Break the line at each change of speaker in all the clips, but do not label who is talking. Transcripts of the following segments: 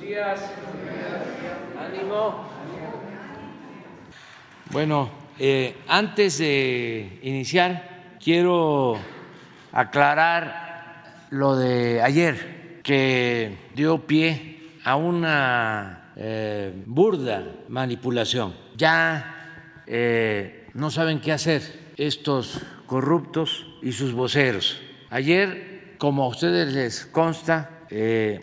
días. Ánimo. Bueno, eh, antes de iniciar, quiero aclarar lo de ayer, que dio pie a una eh, burda manipulación. Ya eh, no saben qué hacer estos corruptos y sus voceros. Ayer, como a ustedes les consta,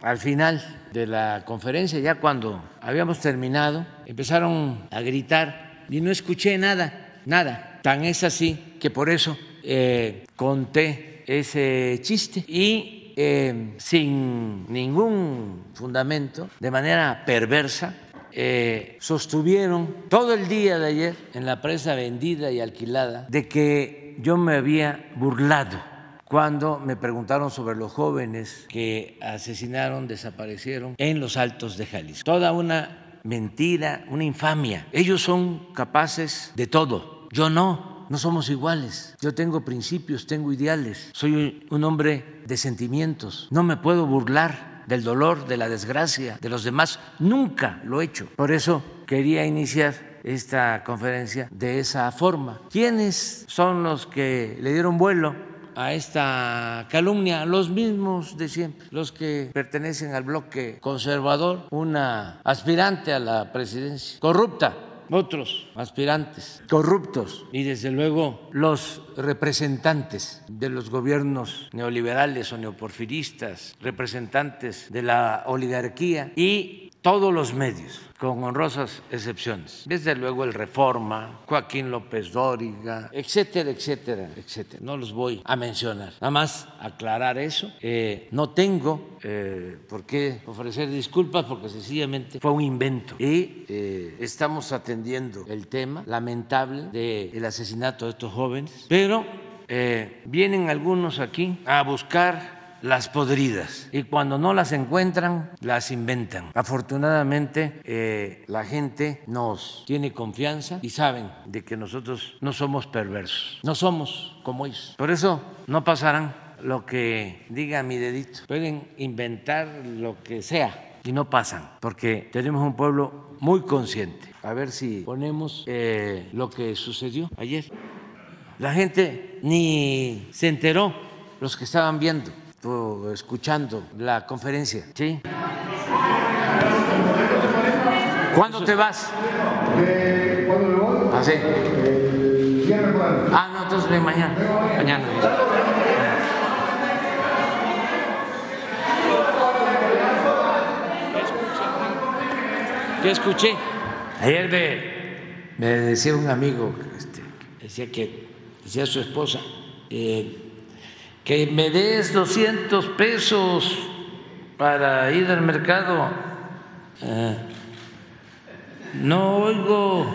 al final de la conferencia, ya cuando habíamos terminado, empezaron a gritar y no escuché nada, nada. Tan es así que por eso eh, conté ese chiste y eh, sin ningún fundamento, de manera perversa, eh, sostuvieron todo el día de ayer en la prensa vendida y alquilada de que yo me había burlado cuando me preguntaron sobre los jóvenes que asesinaron, desaparecieron en los altos de Jalisco. Toda una mentira, una infamia. Ellos son capaces de todo, yo no, no somos iguales. Yo tengo principios, tengo ideales, soy un hombre de sentimientos, no me puedo burlar del dolor, de la desgracia de los demás, nunca lo he hecho. Por eso quería iniciar esta conferencia de esa forma. ¿Quiénes son los que le dieron vuelo a esta calumnia los mismos de siempre, los que pertenecen al bloque conservador, una aspirante a la presidencia corrupta, otros aspirantes corruptos y desde luego los representantes de los gobiernos neoliberales o neoporfiristas, representantes de la oligarquía y todos los medios, con honrosas excepciones. Desde luego el Reforma, Joaquín López Dóriga, etcétera, etcétera, etcétera. No los voy a mencionar. Nada más aclarar eso. Eh, no tengo eh, por qué ofrecer disculpas porque sencillamente fue un invento. Y eh, estamos atendiendo el tema lamentable del asesinato de estos jóvenes, pero vienen algunos aquí a buscar las podridas y cuando no las encuentran, las inventan. Afortunadamente, eh, la gente nos tiene confianza y saben de que nosotros no somos perversos, no somos como ellos. Por eso no pasarán lo que diga mi dedito. Pueden inventar lo que sea y no pasan, porque tenemos un pueblo muy consciente. A ver si ponemos eh, lo que sucedió ayer. La gente ni se enteró, los que estaban viendo escuchando la conferencia. ¿Sí? ¿Cuándo te vas? ¿Cuándo me voy? Ah, sí. Ah, no, entonces mañana. Mañana. ¿Qué escuché? Ayer me, me decía un amigo, este, decía que decía su esposa, eh, que me des 200 pesos para ir al mercado. Eh, no oigo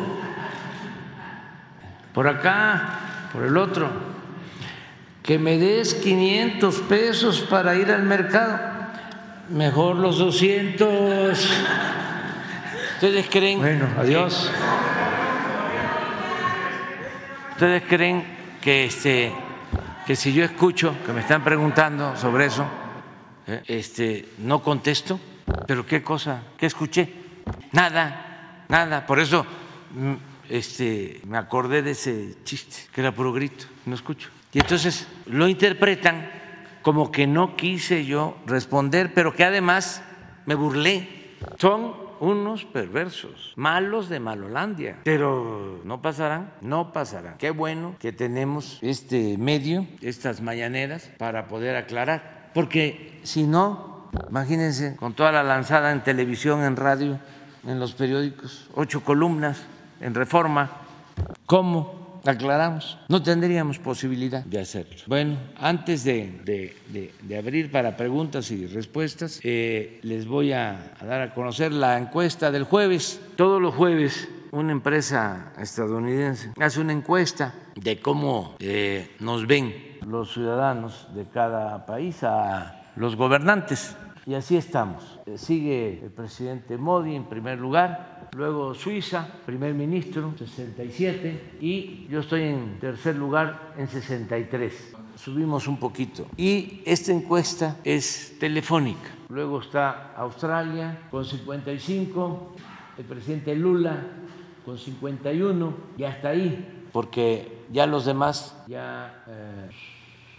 por acá, por el otro, que me des 500 pesos para ir al mercado. Mejor los 200. ¿Ustedes creen?
Bueno, adiós.
¿Ustedes creen que este que si yo escucho que me están preguntando sobre eso, eh, este, no contesto, pero qué cosa, qué escuché, nada, nada. Por eso mm, este, me acordé de ese chiste, que era puro grito, no escucho. Y entonces lo interpretan como que no quise yo responder, pero que además me burlé. Son unos perversos, malos de Malolandia, pero no pasarán, no pasarán. Qué bueno que tenemos este medio, estas mañaneras, para poder aclarar, porque si no, imagínense, con toda la lanzada en televisión, en radio, en los periódicos, ocho columnas en reforma, ¿cómo? Aclaramos, no tendríamos posibilidad de hacerlo. Bueno, antes de, abrir para preguntas y respuestas, eh, les voy a, dar a conocer la encuesta del jueves. Todos los jueves una empresa estadounidense hace una encuesta de cómo eh, nos ven los ciudadanos de cada país a los gobernantes. Y así estamos. Eh, sigue el presidente Modi en primer lugar, luego Suiza, primer ministro, 67, y yo estoy en tercer lugar en 63. subimos un poquito. Y esta encuesta es telefónica. Luego está Australia con 55, el presidente Lula con 51 y hasta ahí, porque ya los demás ya eh,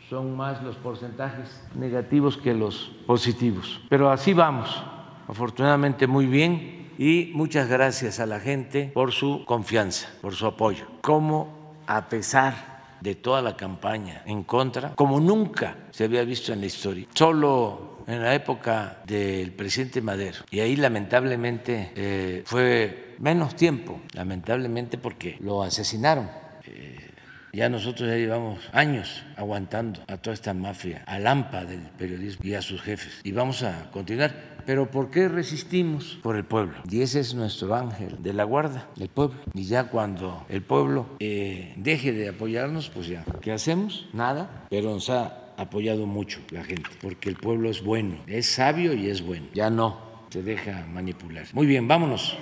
son más los porcentajes negativos que los positivos. Pero así vamos, afortunadamente muy bien y muchas gracias a la gente por su confianza, por su apoyo. Como a pesar de toda la campaña en contra, como nunca se había visto en la historia, solo en la época del presidente Madero. Y ahí lamentablemente eh, fue menos tiempo, lamentablemente porque lo asesinaron. Eh, ya nosotros ya llevamos años aguantando a toda esta mafia, al AMPA del periodismo y a sus jefes. Y vamos a continuar. Pero ¿por qué resistimos? Por el pueblo. Y ese es nuestro ángel de la guarda, el pueblo. Y ya cuando el pueblo eh, deje de apoyarnos, pues ya, ¿qué hacemos? Nada. Pero nos ha apoyado mucho la gente, porque el pueblo es bueno, es sabio y es bueno. Ya no se deja manipular. Muy bien, vámonos.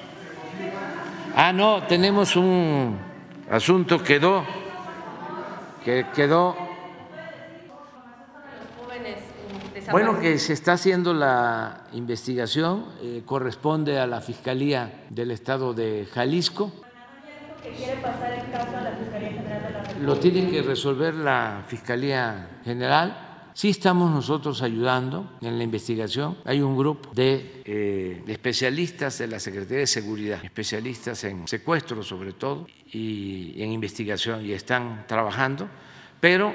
Ah, no, tenemos un asunto, quedó que quedó Bueno, que se está haciendo la investigación, eh, corresponde a la Fiscalía del Estado de Jalisco. Lo tiene que resolver la Fiscalía General. Sí estamos nosotros ayudando en la investigación. Hay un grupo de, eh, especialistas de la Secretaría de Seguridad, especialistas en secuestro sobre todo y en investigación y están trabajando, pero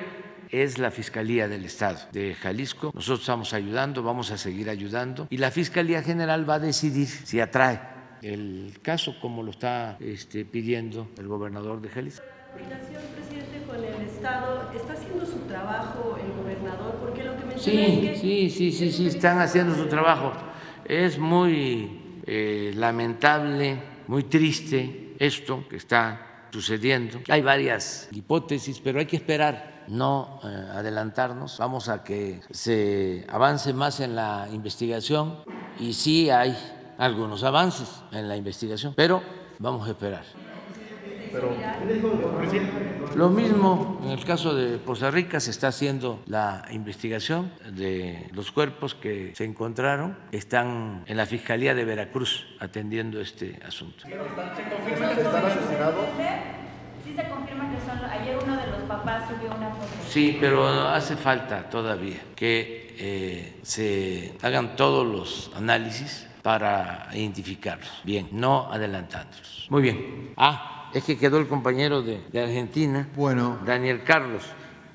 es la Fiscalía del Estado de Jalisco. Nosotros estamos ayudando, vamos a seguir ayudando y la Fiscalía General va a decidir si atrae el caso como lo está este, pidiendo el gobernador de Jalisco.
Presidente, con el Estado, ¿está haciendo su trabajo el gobernador? Porque lo que menciona
sí,
es que...
Sí, sí, sí, sí, están haciendo su trabajo. Es muy eh, lamentable, muy triste esto que está sucediendo. Hay varias hipótesis, pero hay que esperar no eh, adelantarnos, vamos a que se avance más en la investigación y sí hay algunos avances en la investigación, pero vamos a esperar. Lo mismo en el caso de Costa Rica, se está haciendo la investigación de los cuerpos que se encontraron, están en la Fiscalía de Veracruz atendiendo este asunto. ¿Se confirma que están asesinados? Sí se confirma que son, ayer uno de los papás subió una foto. Sí, pero hace falta todavía que eh, se hagan todos los análisis para identificarlos. Bien, no adelantándolos. Muy bien. Ah, es que quedó el compañero de, Argentina. Bueno. Daniel Carlos.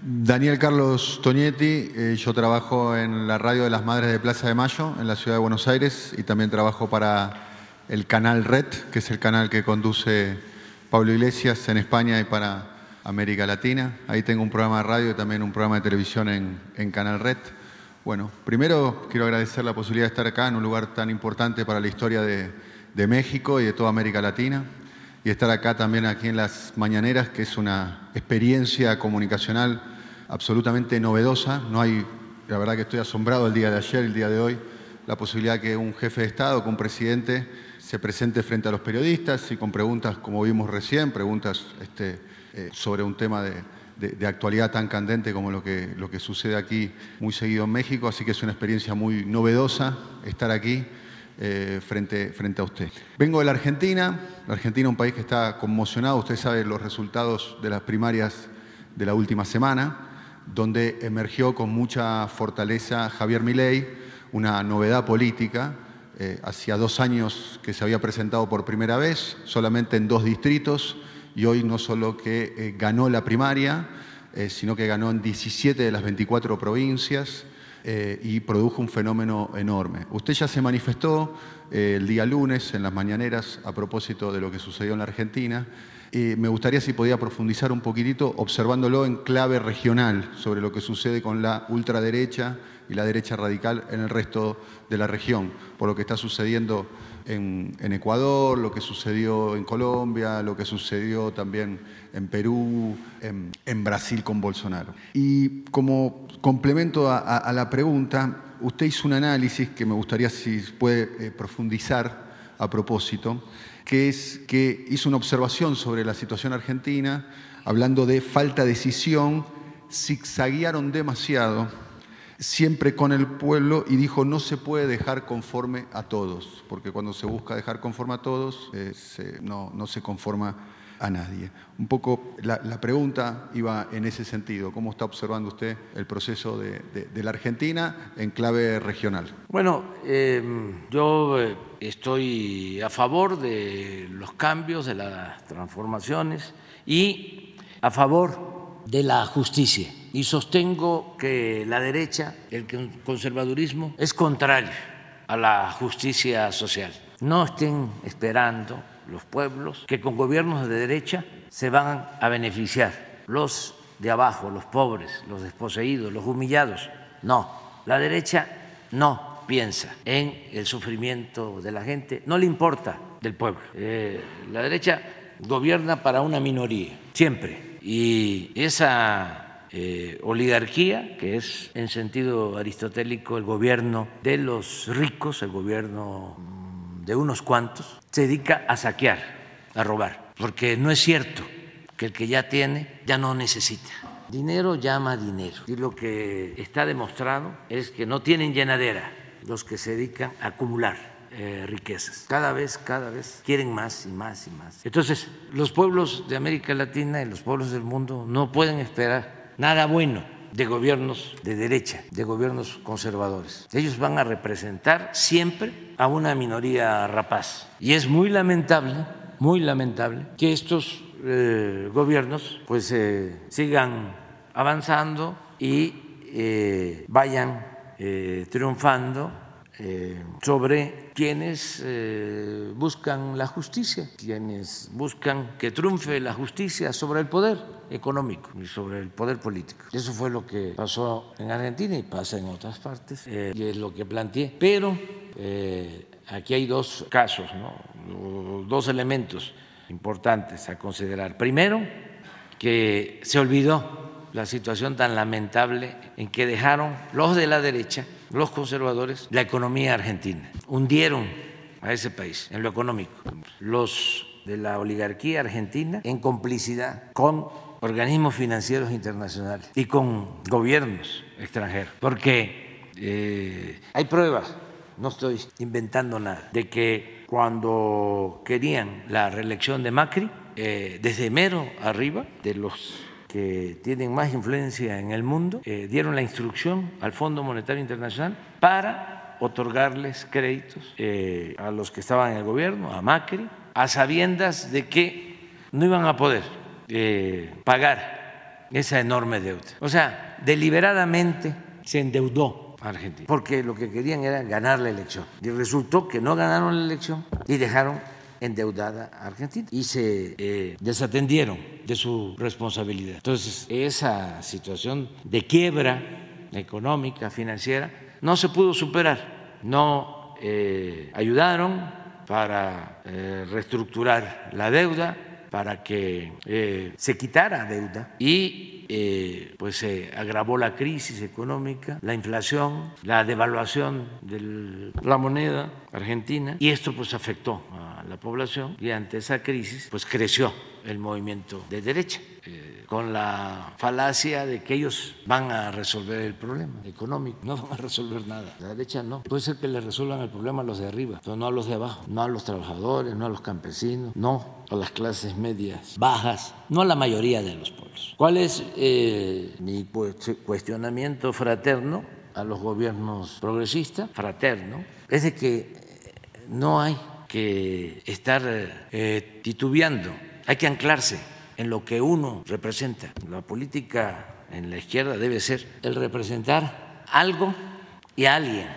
Daniel Carlos Tonietti, eh, yo trabajo en la radio de las Madres de Plaza de Mayo, en la ciudad de Buenos Aires, y también trabajo para el canal Red, que es el canal que conduce Pablo Iglesias en España y para América Latina. Ahí tengo un programa de radio y también un programa de televisión en, Canal Red. Bueno, primero quiero agradecer la posibilidad de estar acá en un lugar tan importante para la historia de, México y de toda América Latina y estar acá también aquí en las mañaneras, que es una experiencia comunicacional absolutamente novedosa. No hay, la verdad que estoy asombrado el día de ayer, el día de hoy, la posibilidad que un jefe de Estado, que un presidente se presente frente a los periodistas y con preguntas, como vimos recién, preguntas este, eh, sobre un tema de, actualidad tan candente como lo que, lo que sucede aquí muy seguido en México. Así que es una experiencia muy novedosa estar aquí eh, frente, frente a usted. Vengo de la Argentina, la Argentina es un país que está conmocionado, usted sabe los resultados de las primarias de la última semana, donde emergió con mucha fortaleza Javier Milei, una novedad política. Eh, hacía dos años que se había presentado por primera vez, solamente en dos distritos, y hoy no solo que eh, ganó la primaria, eh, sino que ganó en 17 de las 24 provincias y produjo un fenómeno enorme. Usted ya se manifestó el día lunes en las mañaneras a propósito de lo que sucedió en la Argentina. me gustaría si podía profundizar un poquitito observándolo en clave regional sobre lo que sucede con la ultraderecha y la derecha radical en el resto de la región, por lo que está sucediendo en, Ecuador, lo que sucedió en Colombia, lo que sucedió también en Perú, en, Brasil con Bolsonaro. Y como complemento a, la pregunta, usted hizo un análisis que me gustaría si puede eh, profundizar a propósito, que es que hizo una observación sobre la situación argentina, hablando de falta de decisión zigzaguearon demasiado, siempre con el pueblo, y dijo no se puede dejar conforme a todos, porque cuando se busca dejar conforme a todos, eh, no, no se conforma a nadie. Un poco la, pregunta iba en ese sentido. ¿Cómo está observando usted el proceso de, la Argentina en clave regional?
Bueno, em, yo eh, estoy a favor de los cambios, de las transformaciones y a favor de la justicia. Y sostengo que la derecha, el conservadurismo, es contrario a la justicia social. No estén esperando los pueblos, que con gobiernos de derecha se van a beneficiar los de abajo, los pobres, los desposeídos, los humillados. No, la derecha no piensa en el sufrimiento de la gente, no le importa del pueblo. Eh, la derecha gobierna para una minoría, siempre. Y esa eh, oligarquía, que es en sentido aristotélico el gobierno de los ricos, el gobierno de unos cuantos, se dedica a saquear, a robar, porque no es cierto que el que ya tiene ya no necesita. Dinero llama dinero. Y lo que está demostrado es que no tienen llenadera los que se dedican a acumular eh, riquezas. Cada vez, cada vez quieren más y más y más. Entonces, los pueblos de América Latina y los pueblos del mundo no pueden esperar nada bueno de gobiernos de derecha, de gobiernos conservadores. Ellos van a representar siempre a una minoría rapaz. Y es muy lamentable, muy lamentable que estos eh, gobiernos pues eh, sigan avanzando y eh, vayan triunfando sobre quienes buscan la justicia, quienes buscan que triunfe la justicia sobre el poder económico y sobre el poder político. Eso fue lo que pasó en Argentina y pasa en otras partes, eh, y es lo que planteé. Pero eh, aquí hay dos casos, dos elementos importantes a considerar. Primero, que se olvidó la situación tan lamentable en que dejaron los de la derecha, los conservadores, la economía argentina. Hundieron a ese país en lo económico. Los de la oligarquía argentina en complicidad con organismos financieros internacionales y con gobiernos extranjeros, porque eh, hay pruebas, no estoy inventando nada, de que cuando querían la reelección de Macri, eh, desde mero arriba, de los que tienen más influencia en el mundo, eh, dieron la instrucción al Fondo Monetario Internacional para otorgarles créditos a los que estaban en el gobierno, a Macri, a sabiendas de que no iban a poder eh, pagar esa enorme deuda. O sea, deliberadamente se endeudó Argentina, porque lo que querían era ganar la elección. Y resultó que no ganaron la elección y dejaron endeudada a Argentina y se eh, desatendieron de su responsabilidad. Entonces, esa situación de quiebra económica, financiera, no se pudo superar. No eh, ayudaron para reestructurar la deuda, para que eh, se quitara deuda y eh, pues se agravó la crisis económica, la inflación, la devaluación de la moneda argentina y esto pues afectó a la población y ante esa crisis pues creció el movimiento de derecha. Con la falacia de que ellos van a resolver el problema económico. No van a resolver nada. La derecha no. Puede ser que le resuelvan el problema a los de arriba, pero no a los de abajo. No a los trabajadores, no a los campesinos, no a las clases medias bajas, no a la mayoría de los pueblos. ¿Cuál es eh, mi cuestionamiento fraterno a los gobiernos progresistas? Fraterno. Es de que eh, no hay que estar eh, titubeando, hay que anclarse en lo que uno representa. La política en la izquierda debe ser el representar algo y a alguien.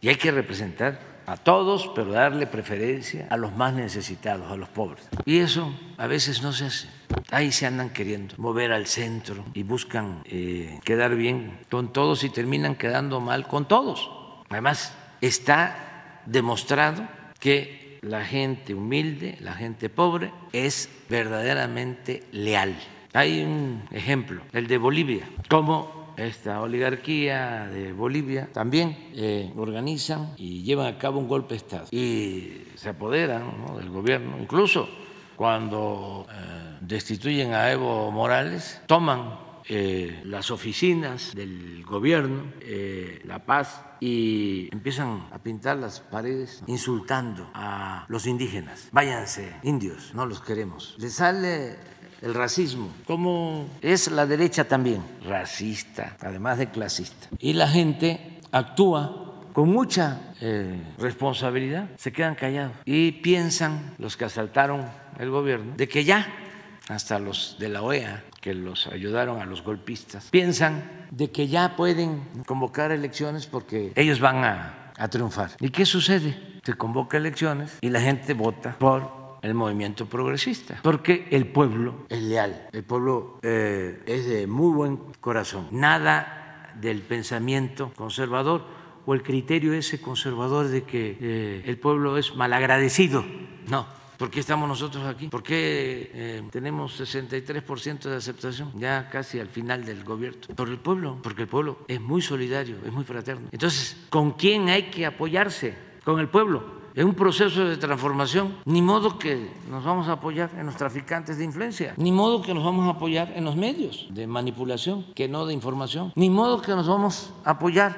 Y hay que representar a todos, pero darle preferencia a los más necesitados, a los pobres. Y eso a veces no se hace. Ahí se andan queriendo mover al centro y buscan eh, quedar bien con todos y terminan quedando mal con todos. Además, está demostrado que la gente humilde, la gente pobre, es verdaderamente leal. Hay un ejemplo, el de Bolivia, cómo esta oligarquía de Bolivia también eh, organizan y llevan a cabo un golpe de Estado. Y se apoderan del gobierno, incluso cuando eh, destituyen a Evo Morales, toman eh, las oficinas del gobierno, eh, La Paz, y empiezan a pintar las paredes insultando a los indígenas. Váyanse, indios, no los queremos. Les sale el racismo, como es la derecha también, racista, además de clasista. Y la gente actúa con mucha eh, responsabilidad, se quedan callados y piensan los que asaltaron el gobierno de que ya, hasta los de la OEA, que los ayudaron a los golpistas, piensan de que ya pueden convocar elecciones porque ellos van a, triunfar. ¿Y qué sucede? Se convoca elecciones y la gente vota por el movimiento progresista, porque el pueblo es leal, el pueblo eh, es de muy buen corazón, nada del pensamiento conservador o el criterio ese conservador de que eh, el pueblo es malagradecido. No, ¿Por qué estamos nosotros aquí? ¿Por qué eh, tenemos 63% de aceptación ya casi al final del gobierno? Por el pueblo, porque el pueblo es muy solidario, es muy fraterno. Entonces, ¿con quién hay que apoyarse? Con el pueblo. En un proceso de transformación, ni modo que nos vamos a apoyar en los traficantes de influencia, ni modo que nos vamos a apoyar en los medios de manipulación, que no de información, ni modo que nos vamos a apoyar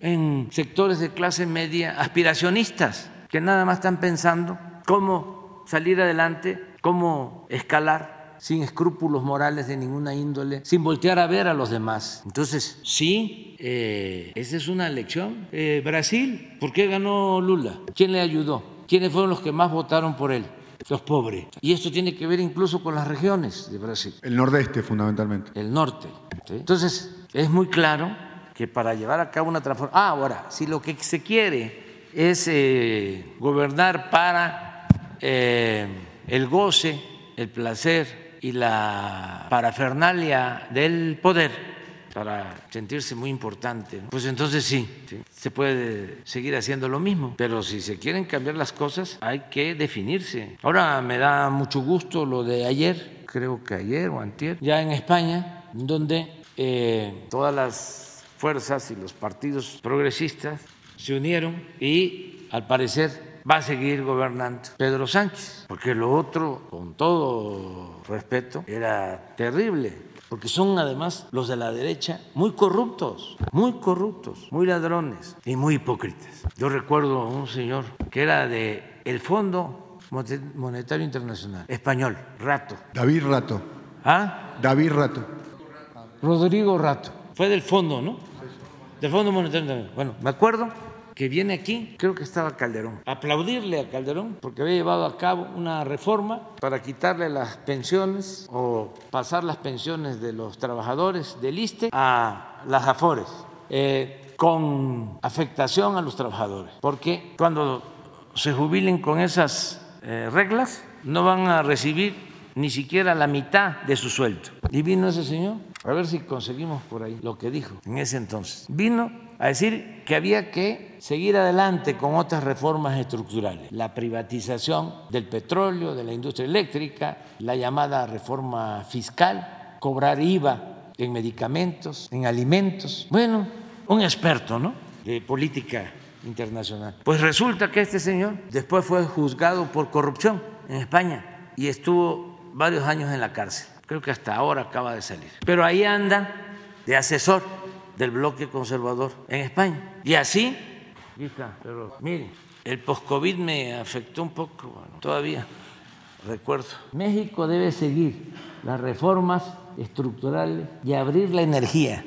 en sectores de clase media aspiracionistas, que nada más están pensando cómo salir adelante, cómo escalar sin escrúpulos morales de ninguna índole, sin voltear a ver a los demás. Entonces, sí, eh, esa es una lección. Eh, Brasil, ¿por qué ganó Lula? ¿Quién le ayudó? ¿Quiénes fueron los que más votaron por él? Los pobres. Y esto tiene que ver incluso con las regiones de Brasil.
El nordeste, fundamentalmente.
El norte. ¿sí? Entonces, es muy claro que para llevar a cabo una transformación... Ah, ahora, si lo que se quiere es eh, gobernar para eh, el goce, el placer y la parafernalia del poder, para sentirse muy importante, pues entonces sí, sí, se puede seguir haciendo lo mismo. Pero si se quieren cambiar las cosas, hay que definirse. Ahora me da mucho gusto lo de ayer, creo que ayer o antier, ya en España, donde eh, todas las fuerzas y los partidos progresistas se unieron y al parecer va a seguir gobernando Pedro Sánchez, porque lo otro, con todo respeto, era terrible porque son además los de la derecha muy corruptos, muy corruptos, muy ladrones y muy hipócritas. Yo recuerdo a un señor que era de el Fondo Monetario Internacional, español, Rato.
David Rato.
¿Ah?
David Rato.
Rodrigo Rato. Fue del fondo, ¿no? Del Fondo Monetario Internacional. Bueno, me acuerdo que viene aquí, creo que estaba Calderón, aplaudirle a Calderón porque había llevado a cabo una reforma para quitarle las pensiones o pasar las pensiones de los trabajadores del ISTE a las AFORES. Eh, con afectación a los trabajadores, porque cuando se jubilen con esas eh, reglas no van a recibir ni siquiera la mitad de su sueldo. Y vino ese señor, a ver si conseguimos por ahí lo que dijo en ese entonces. Vino a decir que había que seguir adelante con otras reformas estructurales, la privatización del petróleo, de la industria eléctrica, la llamada reforma fiscal, cobrar IVA en medicamentos, en alimentos. Bueno, un experto, ¿no? De política internacional. Pues resulta que este señor después fue juzgado por corrupción en España y estuvo varios años en la cárcel. Creo que hasta ahora acaba de salir. Pero ahí anda de asesor del bloque conservador en España. Y así, pero mire, el post-COVID me afectó un poco, bueno, todavía recuerdo. México debe seguir las reformas estructurales y abrir la energía.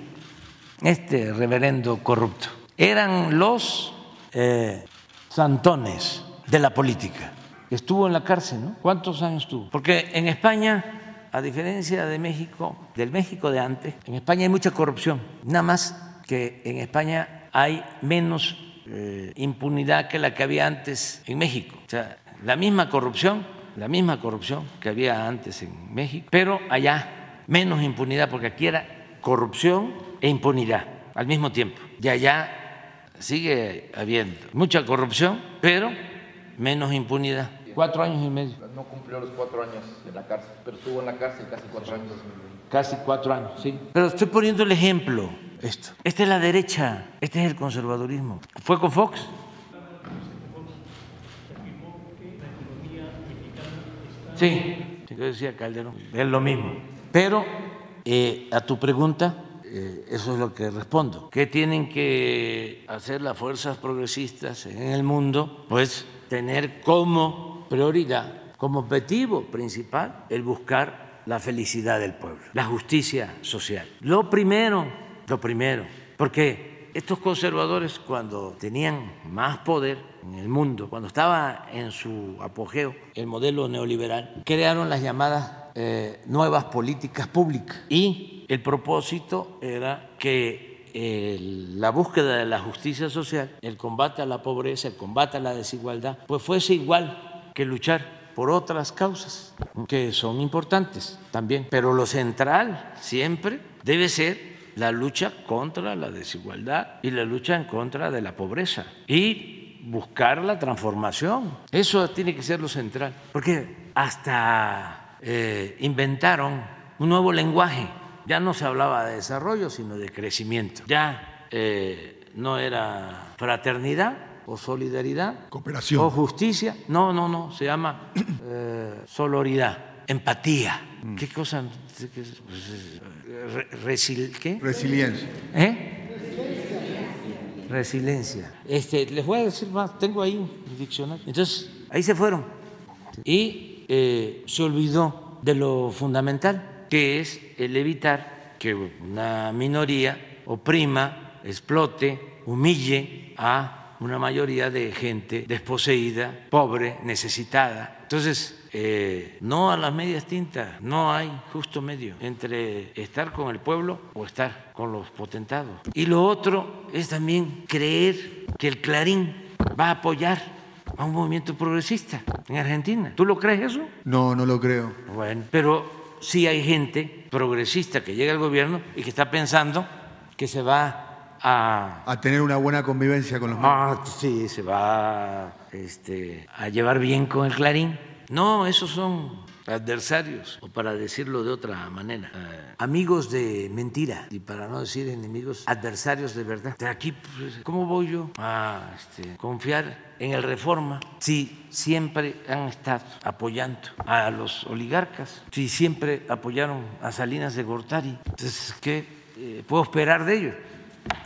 Este reverendo corrupto. Eran los eh, santones de la política. Estuvo en la cárcel, ¿no? ¿Cuántos años estuvo? Porque en España a diferencia de México, del México de antes, en España hay mucha corrupción. Nada más que en España hay menos eh, impunidad que la que había antes en México. O sea, la misma corrupción, la misma corrupción que había antes en México, pero allá menos impunidad, porque aquí era corrupción e impunidad al mismo tiempo. Y allá sigue habiendo mucha corrupción, pero menos impunidad. Cuatro años y medio.
No cumplió los cuatro años en la cárcel, pero estuvo en la cárcel casi cuatro años.
Casi cuatro años, sí. Pero estoy poniendo el ejemplo, esto. Esta es la derecha, este es el conservadurismo. ¿Fue con Fox? Sí, yo decía Calderón, es lo mismo. Pero Eh, a tu pregunta, eh, eso es lo que respondo. ¿Qué tienen que hacer las fuerzas progresistas en el mundo? Pues tener como prioridad, como objetivo principal, el buscar la felicidad del pueblo, la justicia social. Lo primero, lo primero, porque estos conservadores cuando tenían más poder en el mundo, cuando estaba en su apogeo el modelo neoliberal, crearon las llamadas eh, nuevas políticas públicas y el propósito era que la búsqueda de la justicia social, el combate a la pobreza, el combate a la desigualdad, pues fuese igual que luchar por otras causas que son importantes también. Pero lo central siempre debe ser la lucha contra la desigualdad y la lucha en contra de la pobreza y buscar la transformación. Eso tiene que ser lo central, porque hasta eh, inventaron un nuevo lenguaje ya no se hablaba de desarrollo, sino de crecimiento. Ya eh, no era fraternidad o solidaridad.
Cooperación.
O justicia. No, no, no, se llama eh, soloridad, empatía. Mm. ¿Qué cosa? ¿Qué?
Resiliencia.
¿Eh? Resiliencia. Este, les voy a decir más, tengo ahí un diccionario. Entonces, ahí se fueron. Y eh, se olvidó de lo fundamental que es el evitar que una minoría oprima, explote, humille a una mayoría de gente desposeída, pobre, necesitada. Entonces, eh, no a las medias tintas, no hay justo medio entre estar con el pueblo o estar con los potentados. Y lo otro es también creer que el Clarín va a apoyar a un movimiento progresista en Argentina. ¿Tú lo crees eso?
No, no lo creo.
Bueno, pero sí hay gente progresista que llega al gobierno y que está pensando que se va a...
A tener una buena convivencia con los
Ah, sí, se va este, a llevar bien con el Clarín. No, esos son adversarios, o para decirlo de otra manera, eh, amigos de mentira, y para no decir enemigos, adversarios de verdad. De aquí, pues, ¿cómo voy yo a este, confiar en el reforma si siempre han estado apoyando a los oligarcas, si siempre apoyaron a Salinas de Gortari? Entonces, ¿qué eh, puedo esperar de ellos?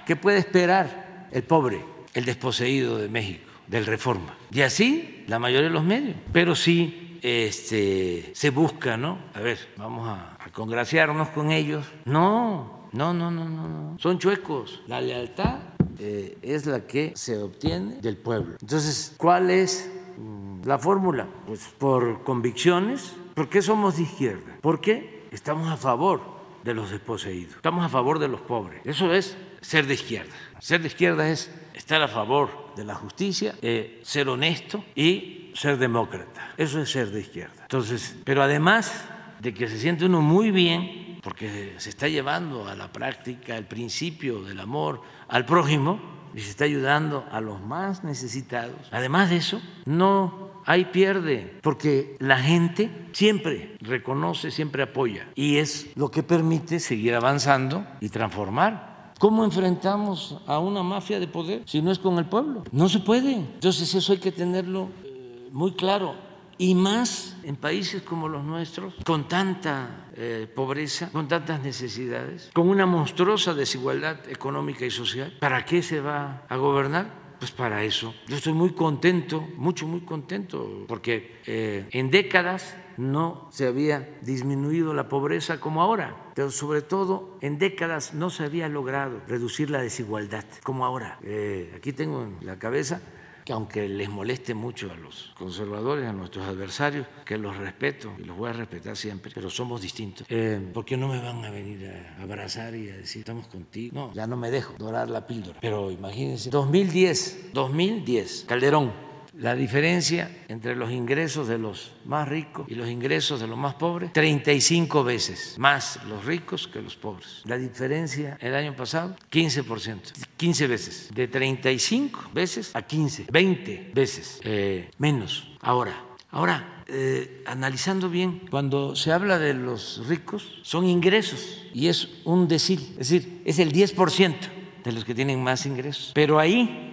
¿Qué puede esperar el pobre, el desposeído de México, del reforma? Y así la mayoría de los medios, pero sí este, se busca, ¿no? A ver, vamos a, congraciarnos con ellos. No, no, no, no, no, Son chuecos. La lealtad eh, es la que se obtiene del pueblo. Entonces, ¿cuál es mm, la fórmula? Pues por convicciones. ¿Por qué somos de izquierda? Porque estamos a favor de los desposeídos. Estamos a favor de los pobres. Eso es ser de izquierda. Ser de izquierda es estar a favor de la justicia, eh, ser honesto y ser demócrata. Eso es ser de izquierda. Entonces, pero además de que se siente uno muy bien, porque se está llevando a la práctica el principio del amor al prójimo y se está ayudando a los más necesitados. Además de eso, no hay pierde, porque la gente siempre reconoce, siempre apoya y es lo que permite seguir avanzando y transformar ¿Cómo enfrentamos a una mafia de poder si no es con el pueblo? No se puede. Entonces eso hay que tenerlo eh, muy claro. Y más en países como los nuestros, con tanta eh, pobreza, con tantas necesidades, con una monstruosa desigualdad económica y social. ¿Para qué se va a gobernar? Pues para eso. Yo estoy muy contento, mucho, muy contento, porque eh, en décadas no se había disminuido la pobreza como ahora, pero sobre todo en décadas no se había logrado reducir la desigualdad como ahora. Eh, aquí tengo en la cabeza que aunque les moleste mucho a los conservadores, a nuestros adversarios, que los respeto y los voy a respetar siempre, pero somos distintos. Eh, ¿Por qué no me van a venir a abrazar y a decir, estamos contigo? No, ya no me dejo dorar la píldora. Pero imagínense, 2010, 2010, Calderón la diferencia entre los ingresos de los más ricos y los ingresos de los más pobres, 35 veces más los ricos que los pobres. La diferencia el año pasado, 15%, 15 veces, de 35 veces a 15, 20 veces eh, menos. Ahora, ahora eh, analizando bien, cuando se habla de los ricos, son ingresos y es un decir, es decir, es el 10% de los que tienen más ingresos. Pero ahí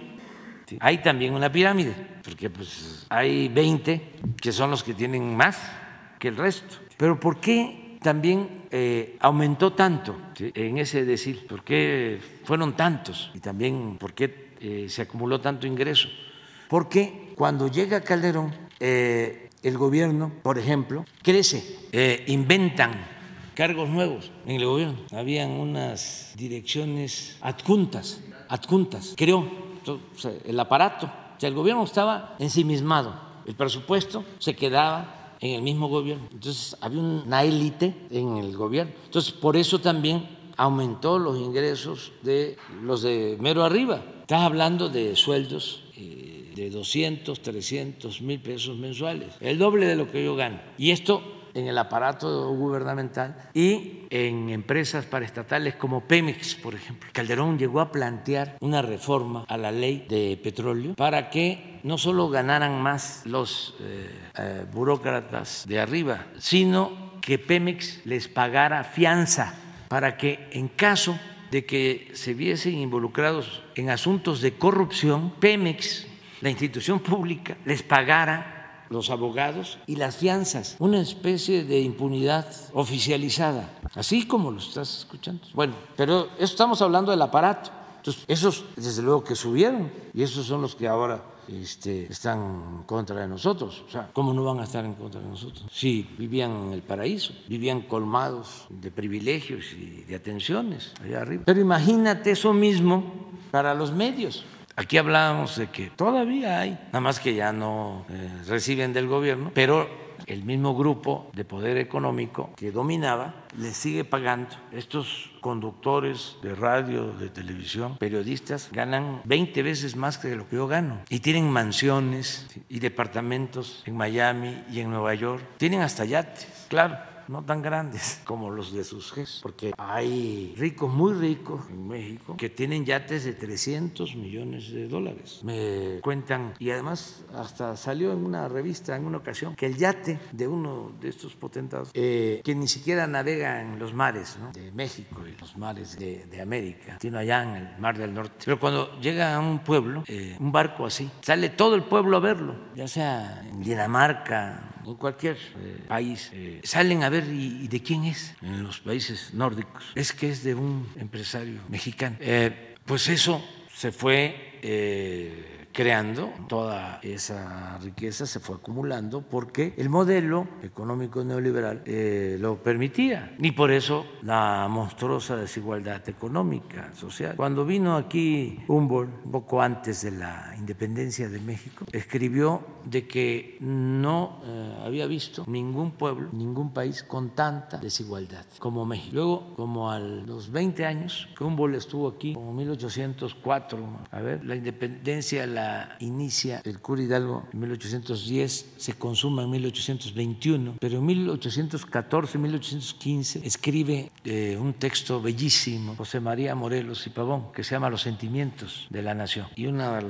hay también una pirámide, porque pues hay 20 que son los que tienen más que el resto. Pero ¿por qué también eh, aumentó tanto en ese decir? ¿Por qué fueron tantos? Y también, ¿por qué eh, se acumuló tanto ingreso? Porque cuando llega Calderón, eh, el gobierno, por ejemplo, crece, inventan cargos nuevos en el gobierno. Habían unas direcciones adjuntas, adjuntas. El aparato. O sea, el gobierno estaba ensimismado. El presupuesto se quedaba en el mismo gobierno. Entonces había una élite en el gobierno. Entonces por eso también aumentó los ingresos de los de mero arriba. Estás hablando de sueldos eh, de 200, 300 mil pesos mensuales, el doble de lo que yo gano. Y esto en el aparato gubernamental y en empresas paraestatales como Pemex, por ejemplo. Calderón llegó a plantear una reforma a la ley de petróleo para que no solo ganaran más los eh, eh, burócratas de arriba, sino que Pemex les pagara fianza para que en caso de que se viesen involucrados en asuntos de corrupción, Pemex, la institución pública, les pagara los abogados y las fianzas, una especie de impunidad oficializada, así como lo estás escuchando. Bueno, pero estamos hablando del aparato. Entonces, esos desde luego que subieron y esos son los que ahora este, están en contra de nosotros. O sea, ¿cómo no van a estar en contra de nosotros? Si vivían en el paraíso, vivían colmados de privilegios y de atenciones allá arriba. Pero imagínate eso mismo para los medios. Aquí hablábamos de que todavía hay, nada más que ya no eh, reciben del gobierno, pero el mismo grupo de poder económico que dominaba le sigue pagando. Estos conductores de radio, de televisión, periodistas, ganan 20 veces más que lo que yo gano. Y tienen mansiones y departamentos en Miami y en Nueva York. Tienen hasta yates, claro no tan grandes como los de sus jefes, porque hay ricos, muy ricos en México, que tienen yates de 300 millones de dólares. Me cuentan, y además hasta salió en una revista en una ocasión, que el yate de uno de estos potentados, eh, que ni siquiera navega en los mares de México y los mares de, América, sino allá en el Mar del Norte. Pero cuando llega a un pueblo, eh, un barco así, sale todo el pueblo a verlo, ya sea en Dinamarca, en cualquier eh, país, eh, salen a ver y, de quién es en los países nórdicos. Es que es de un empresario mexicano. Eh, pues eso se fue creando toda esa riqueza, se fue acumulando porque el modelo económico neoliberal eh, lo permitía. Y por eso la monstruosa desigualdad económica, social. Cuando vino aquí Humboldt, un poco antes de la independencia de México, escribió de que no eh, había visto ningún pueblo, ningún país con tanta desigualdad como México. Luego, como a los 20 años que Humboldt estuvo aquí, como 1804, a ver, la independencia, la inicia el cura Hidalgo en 1810, se consuma en 1821, pero en 1814, 1815 escribe eh, un texto bellísimo, José María Morelos y Pavón, que se llama Los sentimientos de la nación. Y una de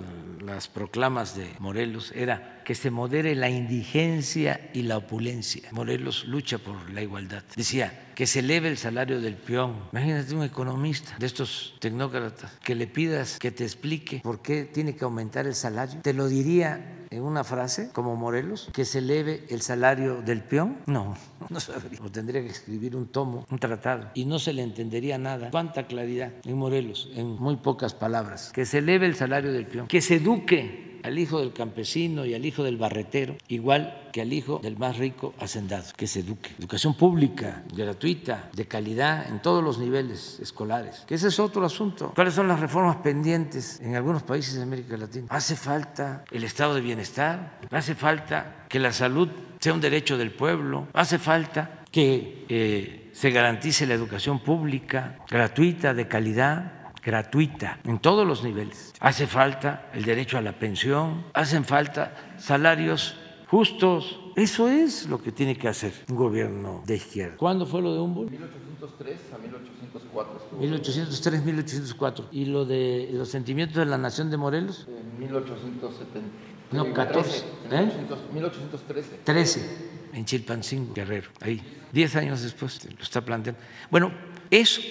las proclamas de Morelos era que se modere la indigencia y la opulencia. Morelos lucha por la igualdad. Decía, que se eleve el salario del peón. Imagínate un economista de estos tecnócratas que le pidas que te explique por qué tiene que aumentar el salario. Te lo diría en una frase como Morelos, que se eleve el salario del peón. No, no sabría. O tendría que escribir un tomo, un tratado, y no se le entendería nada. Cuánta claridad en Morelos, en muy pocas palabras. Que se eleve el salario del peón, que se eduque al hijo del campesino y al hijo del barretero, igual que al hijo del más rico hacendado, que se eduque. Educación pública, gratuita, de calidad en todos los niveles escolares. Ese es otro asunto. ¿Cuáles son las reformas pendientes en algunos países de América Latina? Hace falta el estado de bienestar, hace falta que la salud sea un derecho del pueblo, hace falta que eh, se garantice la educación pública, gratuita, de calidad, gratuita en todos los niveles. Hace falta el derecho a la pensión, hacen falta salarios justos. Eso es lo que tiene que hacer un gobierno de izquierda. ¿Cuándo fue lo de Humboldt?
1803 a 1804.
1803, 1804. ¿Y lo de los sentimientos de la nación de Morelos?
En 1870.
No, 14.
¿Eh? 1813.
13, en Chilpancingo, Guerrero. Ahí, 10 años después lo está planteando. Bueno, eso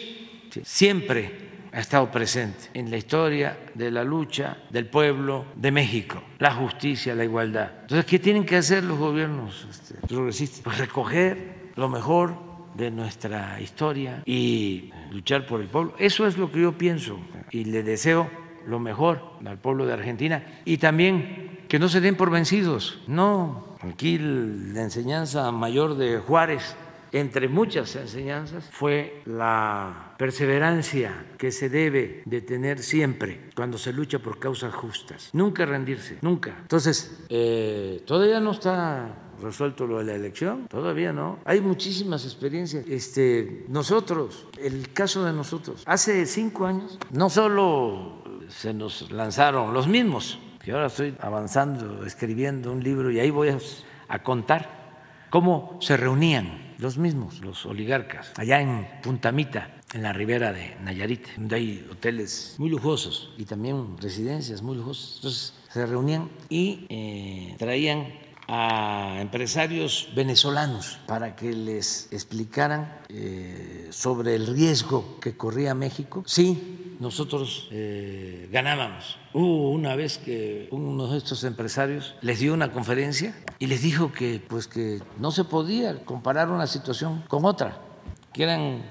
siempre ha estado presente en la historia de la lucha del pueblo de México, la justicia, la igualdad. Entonces, ¿qué tienen que hacer los gobiernos este, progresistas? Pues recoger lo mejor de nuestra historia y luchar por el pueblo. Eso es lo que yo pienso y le deseo lo mejor al pueblo de Argentina y también que no se den por vencidos. No, aquí la enseñanza mayor de Juárez entre muchas enseñanzas, fue la perseverancia que se debe de tener siempre cuando se lucha por causas justas. Nunca rendirse, nunca. Entonces, eh, todavía no está resuelto lo de la elección, todavía no. Hay muchísimas experiencias. Este, nosotros, el caso de nosotros, hace cinco años, no solo se nos lanzaron los mismos, que ahora estoy avanzando, escribiendo un libro y ahí voy a contar cómo se reunían los mismos, los oligarcas, allá en Puntamita, en la ribera de Nayarit, donde hay hoteles muy lujosos y también residencias muy lujosas. Entonces se reunían y eh, traían a empresarios venezolanos para que les explicaran eh, sobre el riesgo que corría México. Sí, nosotros eh, ganábamos. Hubo una vez que uno de estos empresarios les dio una conferencia y les dijo que, pues, que no se podía comparar una situación con otra, que eran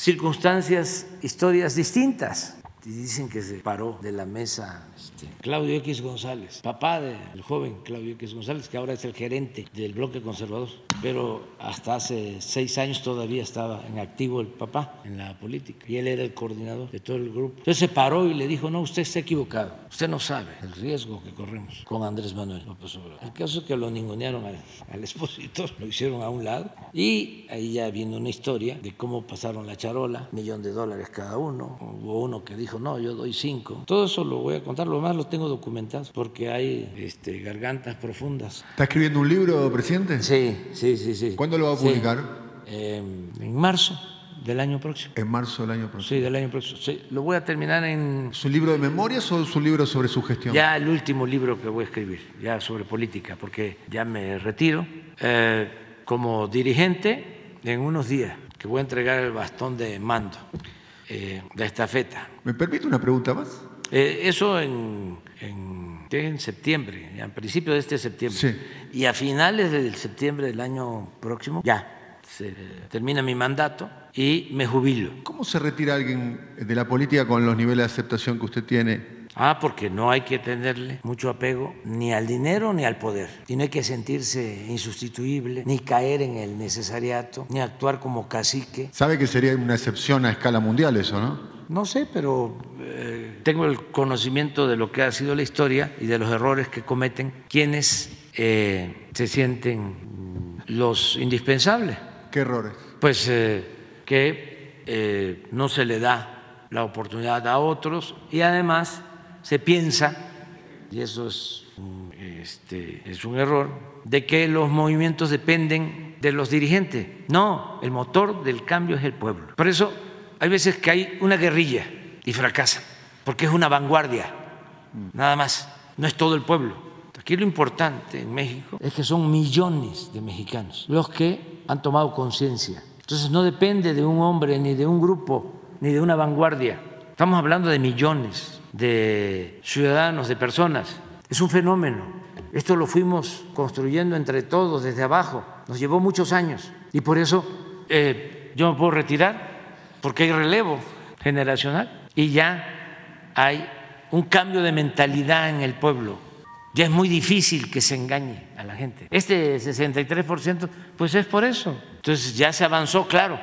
circunstancias, historias distintas. Y dicen que se paró de la mesa este, Claudio X González, papá del joven Claudio X González, que ahora es el gerente del bloque conservador, pero hasta hace seis años todavía estaba en activo el papá en la política y él era el coordinador de todo el grupo. Entonces se paró y le dijo, no, usted está equivocado, usted no sabe el riesgo que corremos con Andrés Manuel. El caso es que lo ningunearon al, al expositor, lo hicieron a un lado y ahí ya viene una historia de cómo pasaron la charola, millón de dólares cada uno, hubo uno que dijo, no, yo doy cinco. Todo eso lo voy a contar, lo más lo tengo documentado, porque hay este, gargantas profundas.
¿Está escribiendo un libro, presidente?
Sí, sí, sí. sí.
¿Cuándo lo va a publicar?
Em, en marzo del año próximo.
En marzo del año próximo.
Sí, del año próximo. Sí, lo voy a terminar en...
¿Su libro de memorias o su libro sobre su gestión?
Ya el último libro que voy a escribir, ya sobre política, porque ya me retiro eh, como dirigente en unos días, que voy a entregar el bastón de mando eh, la estafeta.
¿Me permite una pregunta más?
Eh, eso en, en, septiembre, en principio de este septiembre.
Sí.
Y a finales del septiembre del año próximo, ya, se termina mi mandato y me jubilo.
¿Cómo se retira alguien de la política con los niveles de aceptación que usted tiene
Ah, porque no hay que tenerle mucho apego ni al dinero ni al poder. Y no hay que sentirse insustituible, ni caer en el necesariato, ni actuar como cacique.
Sabe que sería una excepción a escala mundial eso, ¿no?
No sé, pero eh, tengo el conocimiento de lo que ha sido la historia y de los errores que cometen quienes eh, se sienten los indispensables.
¿Qué errores?
Pues eh, que no se le da la oportunidad a otros y además se piensa, y eso es, este, es un error, de que los movimientos dependen de los dirigentes. No, el motor del cambio es el pueblo. Por eso hay veces que hay una guerrilla y fracasa, porque es una vanguardia, nada más, no es todo el pueblo. Aquí lo importante en México es que son millones de mexicanos los que han tomado conciencia. Entonces no depende de un hombre, ni de un grupo, ni de una vanguardia. Estamos hablando de millones de ciudadanos, de personas. Es un fenómeno. Esto lo fuimos construyendo entre todos desde abajo. Nos llevó muchos años y por eso eh, yo me puedo retirar porque hay relevo generacional y ya hay un cambio de mentalidad en el pueblo. Ya es muy difícil que se engañe a la gente. Este 63%, pues es por eso. Entonces ya se avanzó, claro.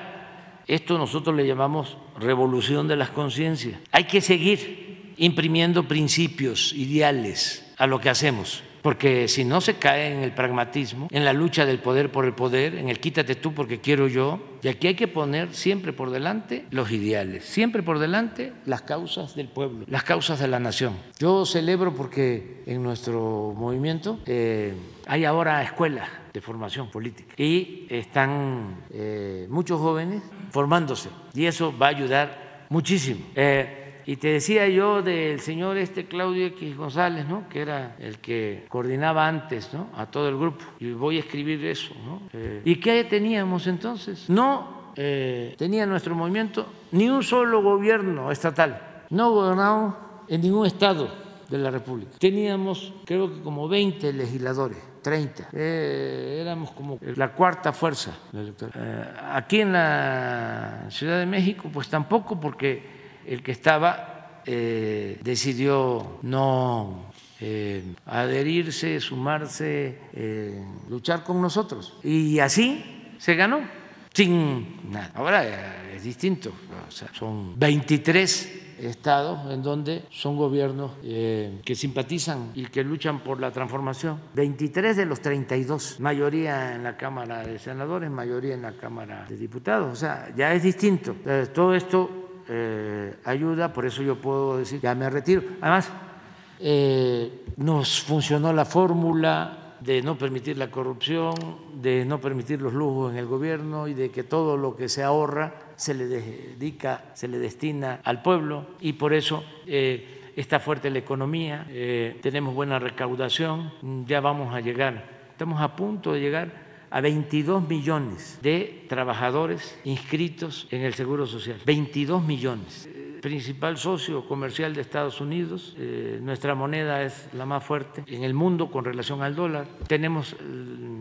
Esto nosotros le llamamos revolución de las conciencias. Hay que seguir imprimiendo principios, ideales a lo que hacemos. Porque si no se cae en el pragmatismo, en la lucha del poder por el poder, en el quítate tú porque quiero yo, y aquí hay que poner siempre por delante los ideales, siempre por delante las causas del pueblo, las causas de la nación. Yo celebro porque en nuestro movimiento eh, hay ahora escuelas de formación política y están eh, muchos jóvenes formándose y eso va a ayudar muchísimo. Eh, y te decía yo del señor este Claudio X González, ¿no? que era el que coordinaba antes ¿no? a todo el grupo. Y voy a escribir eso. Eh, ¿Y qué teníamos entonces? No eh, tenía nuestro movimiento ni un solo gobierno estatal. No gobernábamos en ningún estado de la República. Teníamos creo que como 20 legisladores 30. Eh, éramos como la cuarta fuerza. Eh, aquí en la Ciudad de México, pues tampoco, porque el que estaba eh, decidió no adherirse, sumarse, luchar con nosotros. Y así se ganó, sin nada. Ahora es distinto, o sea, son 23 estados en donde son gobiernos eh, que simpatizan y que luchan por la transformación. 23 de los 32, mayoría en la Cámara de Senadores, mayoría en la Cámara de Diputados. O sea, ya es distinto. todo esto eh, ayuda, por eso yo puedo decir, ya me retiro. Además, eh, nos funcionó la fórmula de no permitir la corrupción, de no permitir los lujos en el gobierno y de que todo lo que se ahorra se le dedica, se le destina al pueblo y por eso eh, está fuerte la economía, tenemos buena recaudación, ya vamos a llegar, estamos a punto de llegar a 22 millones de trabajadores inscritos en el Seguro Social, 22 millones principal socio comercial de Estados Unidos. Eh, nuestra moneda es la más fuerte en el mundo con relación al dólar. Tenemos eh,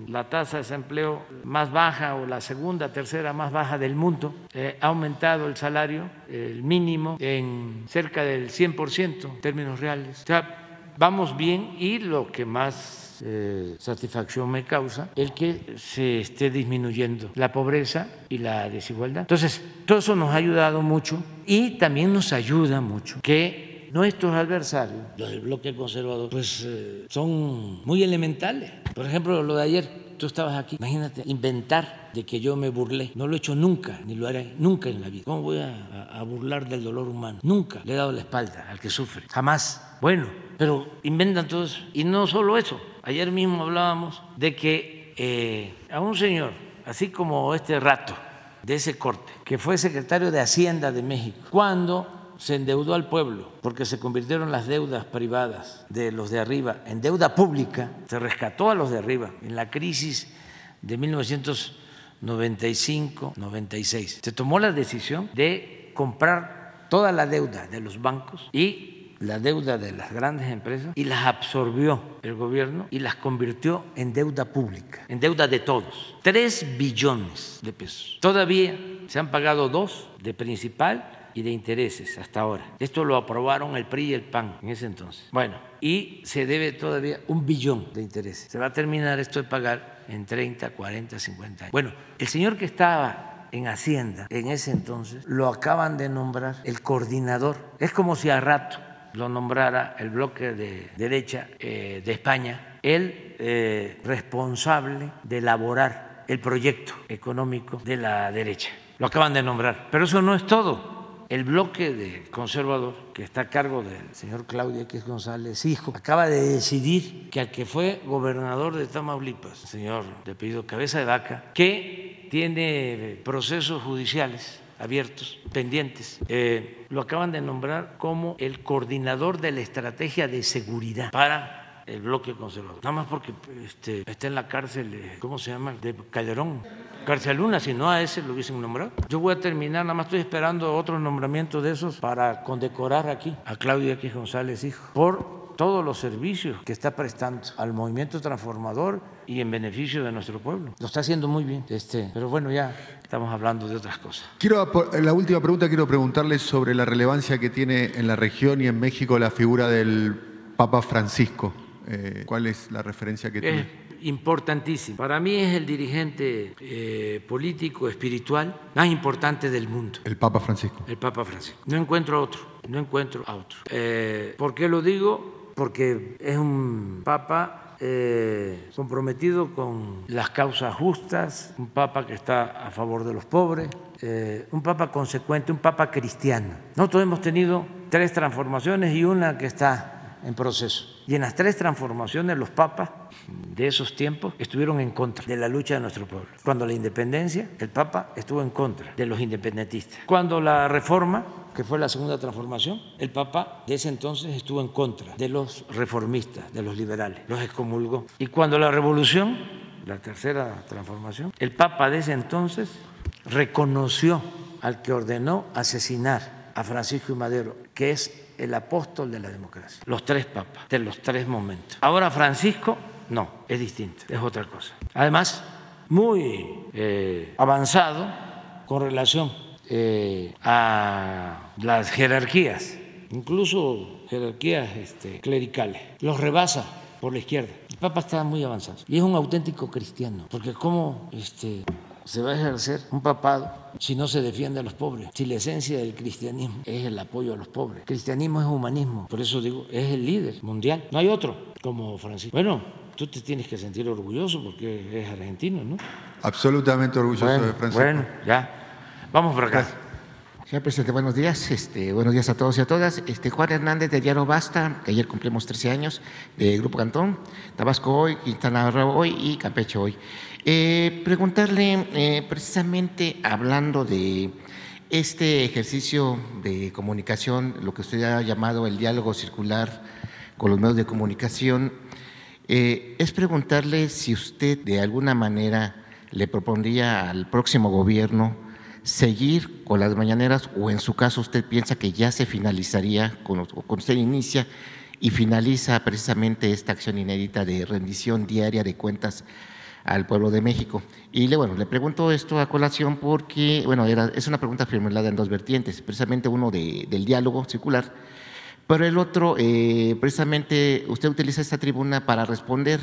la tasa de desempleo más baja o la segunda, tercera más baja del mundo. Eh, ha aumentado el salario, el mínimo, en cerca del 100% en términos reales. O sea, vamos bien y lo que más eh, satisfacción me causa el que se esté disminuyendo la pobreza y la desigualdad. Entonces, todo eso nos ha ayudado mucho y también nos ayuda mucho que nuestros adversarios, los del bloque conservador, pues eh, son muy elementales. Por ejemplo, lo de ayer, tú estabas aquí, imagínate, inventar de que yo me burlé. No lo he hecho nunca, ni lo haré nunca en la vida. ¿Cómo voy a, a burlar del dolor humano? Nunca le he dado la espalda al que sufre, jamás. Bueno, pero inventan todo eso. Y no solo eso, Ayer mismo hablábamos de que eh, a un señor, así como este rato de ese corte, que fue secretario de Hacienda de México, cuando se endeudó al pueblo porque se convirtieron las deudas privadas de los de arriba en deuda pública, se rescató a los de arriba en la crisis de 1995-96. Se tomó la decisión de comprar toda la deuda de los bancos y la deuda de las grandes empresas y las absorbió el gobierno y las convirtió en deuda pública, en deuda de todos. Tres billones de pesos. Todavía se han pagado dos de principal y de intereses hasta ahora. Esto lo aprobaron el PRI y el PAN en ese entonces. Bueno, y se debe todavía un billón de intereses. Se va a terminar esto de pagar en 30, 40, 50 años. Bueno, el señor que estaba en Hacienda en ese entonces lo acaban de nombrar el coordinador. Es como si a rato lo nombrara el bloque de derecha eh, de España, el eh, responsable de elaborar el proyecto económico de la derecha. Lo acaban de nombrar. Pero eso no es todo. El bloque de conservador, que está a cargo del señor Claudio X González, hijo, acaba de decidir que al que fue gobernador de Tamaulipas, señor de pedido Cabeza de Vaca, que tiene procesos judiciales abiertos, pendientes. Eh, lo acaban de nombrar como el coordinador de la estrategia de seguridad para el bloque conservador. Nada más porque este, está en la cárcel, eh, ¿cómo se llama? De Calderón. Cárcel Luna, si no a ese lo hubiesen nombrado. Yo voy a terminar, nada más estoy esperando otros nombramientos de esos para condecorar aquí a Claudio X González, hijo, por todos los servicios que está prestando al movimiento transformador y en beneficio de nuestro pueblo. Lo está haciendo muy bien. Este, pero bueno, ya estamos hablando de otras cosas.
Quiero, la última pregunta quiero preguntarle sobre la relevancia que tiene en la región y en México la figura del Papa Francisco. Eh, ¿Cuál es la referencia que tiene?
Es importantísimo. Para mí es el dirigente eh, político, espiritual más importante del mundo.
El Papa Francisco.
El Papa Francisco. No encuentro otro, no encuentro a otro. Eh, ¿Por qué lo digo? Porque es un Papa eh, comprometido con las causas justas, un papa que está a favor de los pobres, eh, un papa consecuente, un papa cristiano. Nosotros hemos tenido tres transformaciones y una que está en proceso. Y en las tres transformaciones los papas de esos tiempos estuvieron en contra de la lucha de nuestro pueblo. Cuando la independencia, el papa estuvo en contra de los independentistas. Cuando la reforma, que fue la segunda transformación, el papa de ese entonces estuvo en contra de los reformistas, de los liberales, los excomulgó. Y cuando la revolución, la tercera transformación, el papa de ese entonces reconoció al que ordenó asesinar a Francisco y Madero, que es el apóstol de la democracia, los tres papas, de los tres momentos. Ahora Francisco no, es distinto, es otra cosa. Además, muy eh, avanzado con relación eh, a las jerarquías, incluso jerarquías este, clericales, los rebasa por la izquierda. El Papa está muy avanzado y es un auténtico cristiano, porque cómo este, se va a ejercer un papado si no se defiende a los pobres, si la esencia del cristianismo es el apoyo a los pobres. El cristianismo es humanismo, por eso digo, es el líder mundial, no hay otro como Francisco. Bueno, tú te tienes que sentir orgulloso porque es argentino, ¿no?
Absolutamente orgulloso
Bueno,
de Francisco.
bueno, ya. Vamos por acá.
Señor presidente, buenos días. Este, buenos días a todos y a todas. Este, Juan Hernández de Diario Basta, que ayer cumplimos 13 años, de Grupo Cantón, Tabasco hoy, Quintana Roo hoy y Campeche hoy. Eh, preguntarle, eh, precisamente hablando de este ejercicio de comunicación, lo que usted ha llamado el diálogo circular con los medios de comunicación, eh, es preguntarle si usted de alguna manera le propondría al próximo gobierno seguir con las mañaneras o en su caso usted piensa que ya se finalizaría con, con usted inicia y finaliza precisamente esta acción inédita de rendición diaria de cuentas al pueblo de México. Y le, bueno, le pregunto esto a colación porque, bueno, era, es una pregunta formulada en dos vertientes, precisamente uno de, del diálogo circular, pero el otro, eh, precisamente, usted utiliza esta tribuna para responder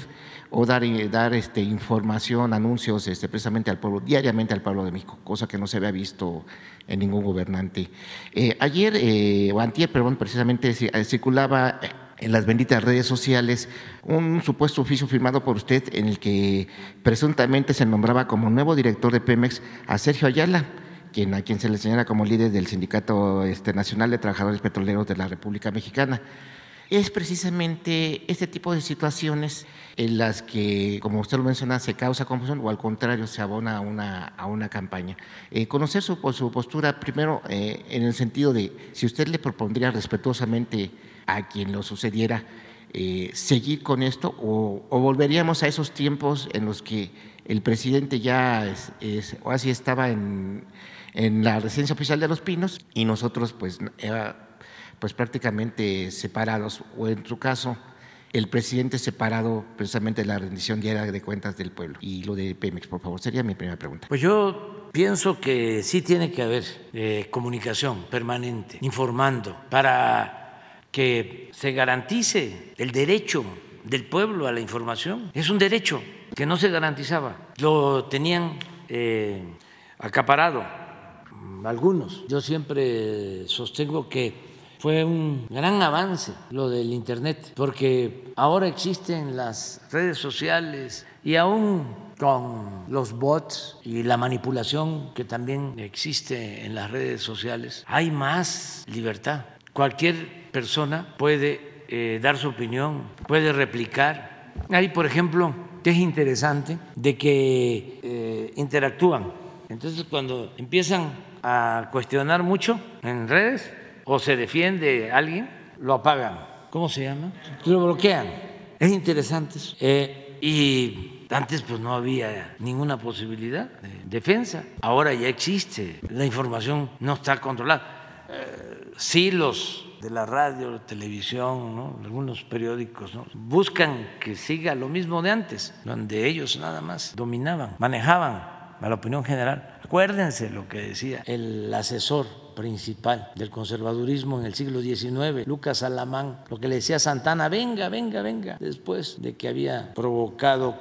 o dar, eh, dar este, información, anuncios este, precisamente al pueblo, diariamente al pueblo de México, cosa que no se había visto en ningún gobernante. Eh, ayer, eh, o antier, perdón, precisamente ci- eh, circulaba en las benditas redes sociales un supuesto oficio firmado por usted en el que presuntamente se nombraba como nuevo director de Pemex a Sergio Ayala, quien, a quien se le señala como líder del Sindicato este, Nacional de Trabajadores Petroleros de la República Mexicana. Es precisamente este tipo de situaciones en las que, como usted lo menciona, se causa confusión o al contrario se abona a una, a una campaña. Eh, conocer su, su postura, primero, eh, en el sentido de si usted le propondría respetuosamente a quien lo sucediera eh, seguir con esto o, volveríamos a esos tiempos en los que el presidente ya es- o así estaba en, en la residencia oficial de Los Pinos y nosotros pues pues prácticamente separados o en su caso el presidente separado precisamente de la rendición diaria de cuentas del pueblo. Y lo de Pemex por favor sería mi primera pregunta.
Pues yo pienso que sí tiene que haber eh, comunicación permanente, informando, para que se garantice el derecho del pueblo a la información. Es un derecho que no se garantizaba, lo tenían eh, acaparado algunos. Yo siempre sostengo que fue un gran avance lo del Internet, porque ahora existen las redes sociales y aún con los bots y la manipulación que también existe en las redes sociales, hay más libertad. Cualquier persona puede eh, dar su opinión, puede replicar. Hay, por ejemplo, que es interesante, de que eh, interactúan. Entonces, cuando empiezan a cuestionar mucho en redes o se defiende alguien, lo apagan. ¿Cómo se llama? Lo bloquean. Es interesante eso. Eh, y antes pues no había ninguna posibilidad de defensa. Ahora ya existe. La información no está controlada. Eh, sí los de la radio, televisión, ¿no? algunos periódicos, ¿no? buscan que siga lo mismo de antes, donde ellos nada más dominaban, manejaban a la opinión general. Acuérdense lo que decía el asesor principal del conservadurismo en el siglo XIX, Lucas Alamán, lo que le decía Santana, venga, venga, venga, después de que había provocado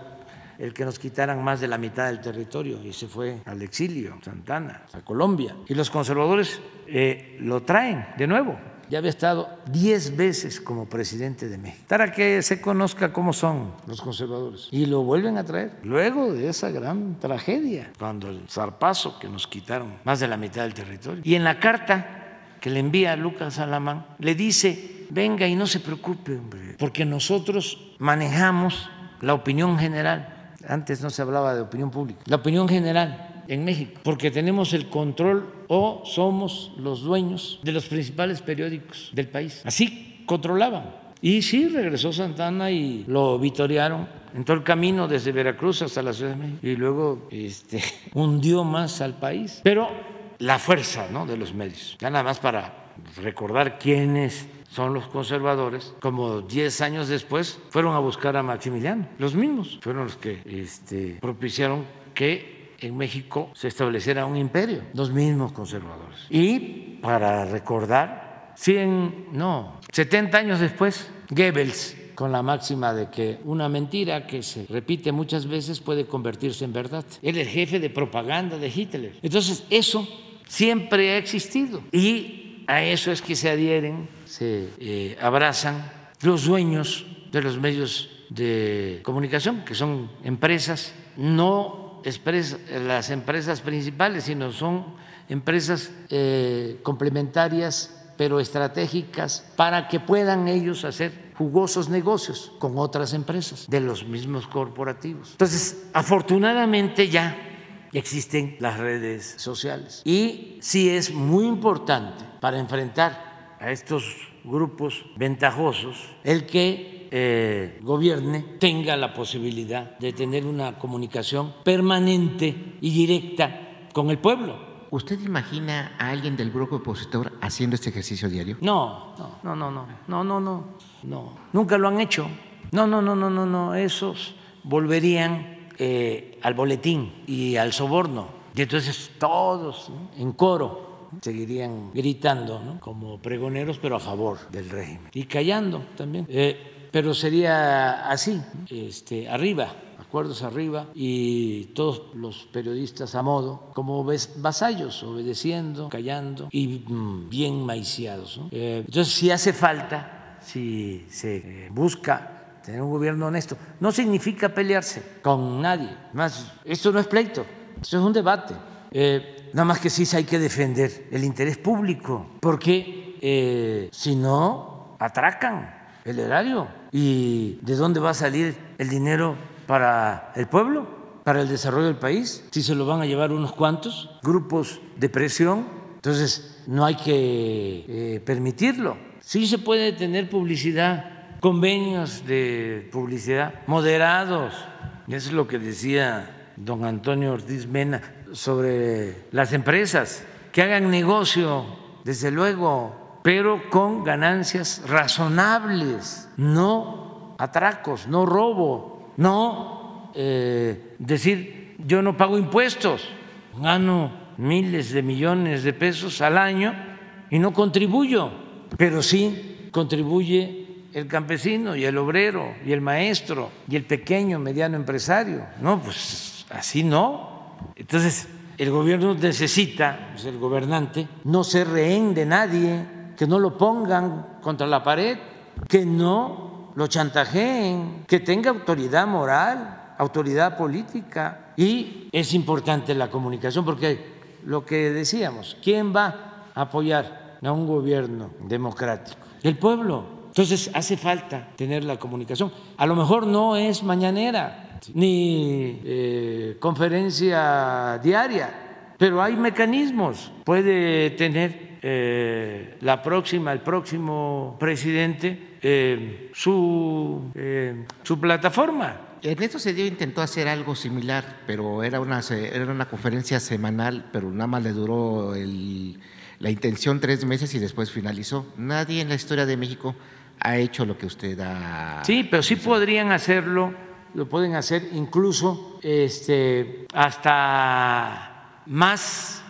el que nos quitaran más de la mitad del territorio y se fue al exilio, Santana, a Colombia. Y los conservadores eh, lo traen de nuevo. Ya había estado diez veces como presidente de México, para que se conozca cómo son los conservadores. Y lo vuelven a traer luego de esa gran tragedia, cuando el zarpazo que nos quitaron más de la mitad del territorio. Y en la carta que le envía a Lucas Alamán, le dice, venga y no se preocupe, hombre, porque nosotros manejamos la opinión general. Antes no se hablaba de opinión pública. La opinión general en México, porque tenemos el control o somos los dueños de los principales periódicos del país. Así controlaban. Y sí, regresó Santana y lo vitorearon en todo el camino desde Veracruz hasta la Ciudad de México. Y luego este, hundió más al país. Pero la fuerza ¿no? de los medios, ya nada más para recordar quiénes son los conservadores, como 10 años después fueron a buscar a Maximiliano. Los mismos fueron los que este, propiciaron que en México se estableciera un imperio, los mismos conservadores. Y para recordar, 100, no, 70 años después, Goebbels con la máxima de que una mentira que se repite muchas veces puede convertirse en verdad. Él es el jefe de propaganda de Hitler. Entonces, eso siempre ha existido y a eso es que se adhieren, se eh, abrazan los dueños de los medios de comunicación, que son empresas, no las empresas principales, sino son empresas eh, complementarias pero estratégicas para que puedan ellos hacer jugosos negocios con otras empresas de los mismos corporativos. Entonces, afortunadamente ya existen las redes sociales y sí es muy importante para enfrentar a estos grupos ventajosos el que eh, gobierne tenga la posibilidad de tener una comunicación permanente y directa con el pueblo.
¿Usted imagina a alguien del bloque opositor haciendo este ejercicio diario?
No, no, no, no, no, no, no, no, Nunca lo han hecho. No, no, no, no, no, no. Esos volverían eh, al boletín y al soborno. Y entonces todos en coro seguirían gritando ¿no? como pregoneros, pero a favor del régimen. Y callando también. Eh, pero sería así, este, arriba acuerdos arriba y todos los periodistas a modo, como vasallos, obedeciendo, callando y mm, bien maiciados. Eh, entonces, si hace falta, si se eh, busca tener un gobierno honesto, no significa pelearse con nadie. Más, esto no es pleito, esto es un debate. Eh, nada más que sí hay que defender el interés público, porque si no, atracan el erario. ¿Y de dónde va a salir el dinero para el pueblo, para el desarrollo del país, si se lo van a llevar unos cuantos grupos de presión, entonces no hay que eh, permitirlo. Sí se puede tener publicidad, convenios de publicidad moderados, es lo que decía don Antonio Ortiz Mena sobre las empresas, que hagan negocio, desde luego, pero con ganancias razonables, no atracos, no robo, no eh, decir yo no pago impuestos, gano miles de millones de pesos al año y no contribuyo, pero sí contribuye el campesino y el obrero y el maestro y el pequeño, mediano empresario. No, pues así no. Entonces, el gobierno necesita, pues, el gobernante, no ser rehén de nadie, que no lo pongan contra la pared, que no lo chantajeen, que tenga autoridad moral, autoridad política. Y es importante la comunicación porque lo que decíamos, ¿quién va a apoyar a un gobierno democrático? El pueblo. Entonces hace falta tener la comunicación. A lo mejor no es mañanera ni eh, conferencia diaria, pero hay mecanismos. Puede tener eh, la próxima, el próximo presidente eh, su, eh, su plataforma.
Ernesto Cedillo intentó hacer algo similar, pero era una, era una conferencia semanal, pero nada más le duró la intención tres meses y después finalizó. Nadie en la historia de México ha hecho lo que usted ha...
Sí, pero sí podrían hacerlo, lo pueden hacer incluso este, hasta más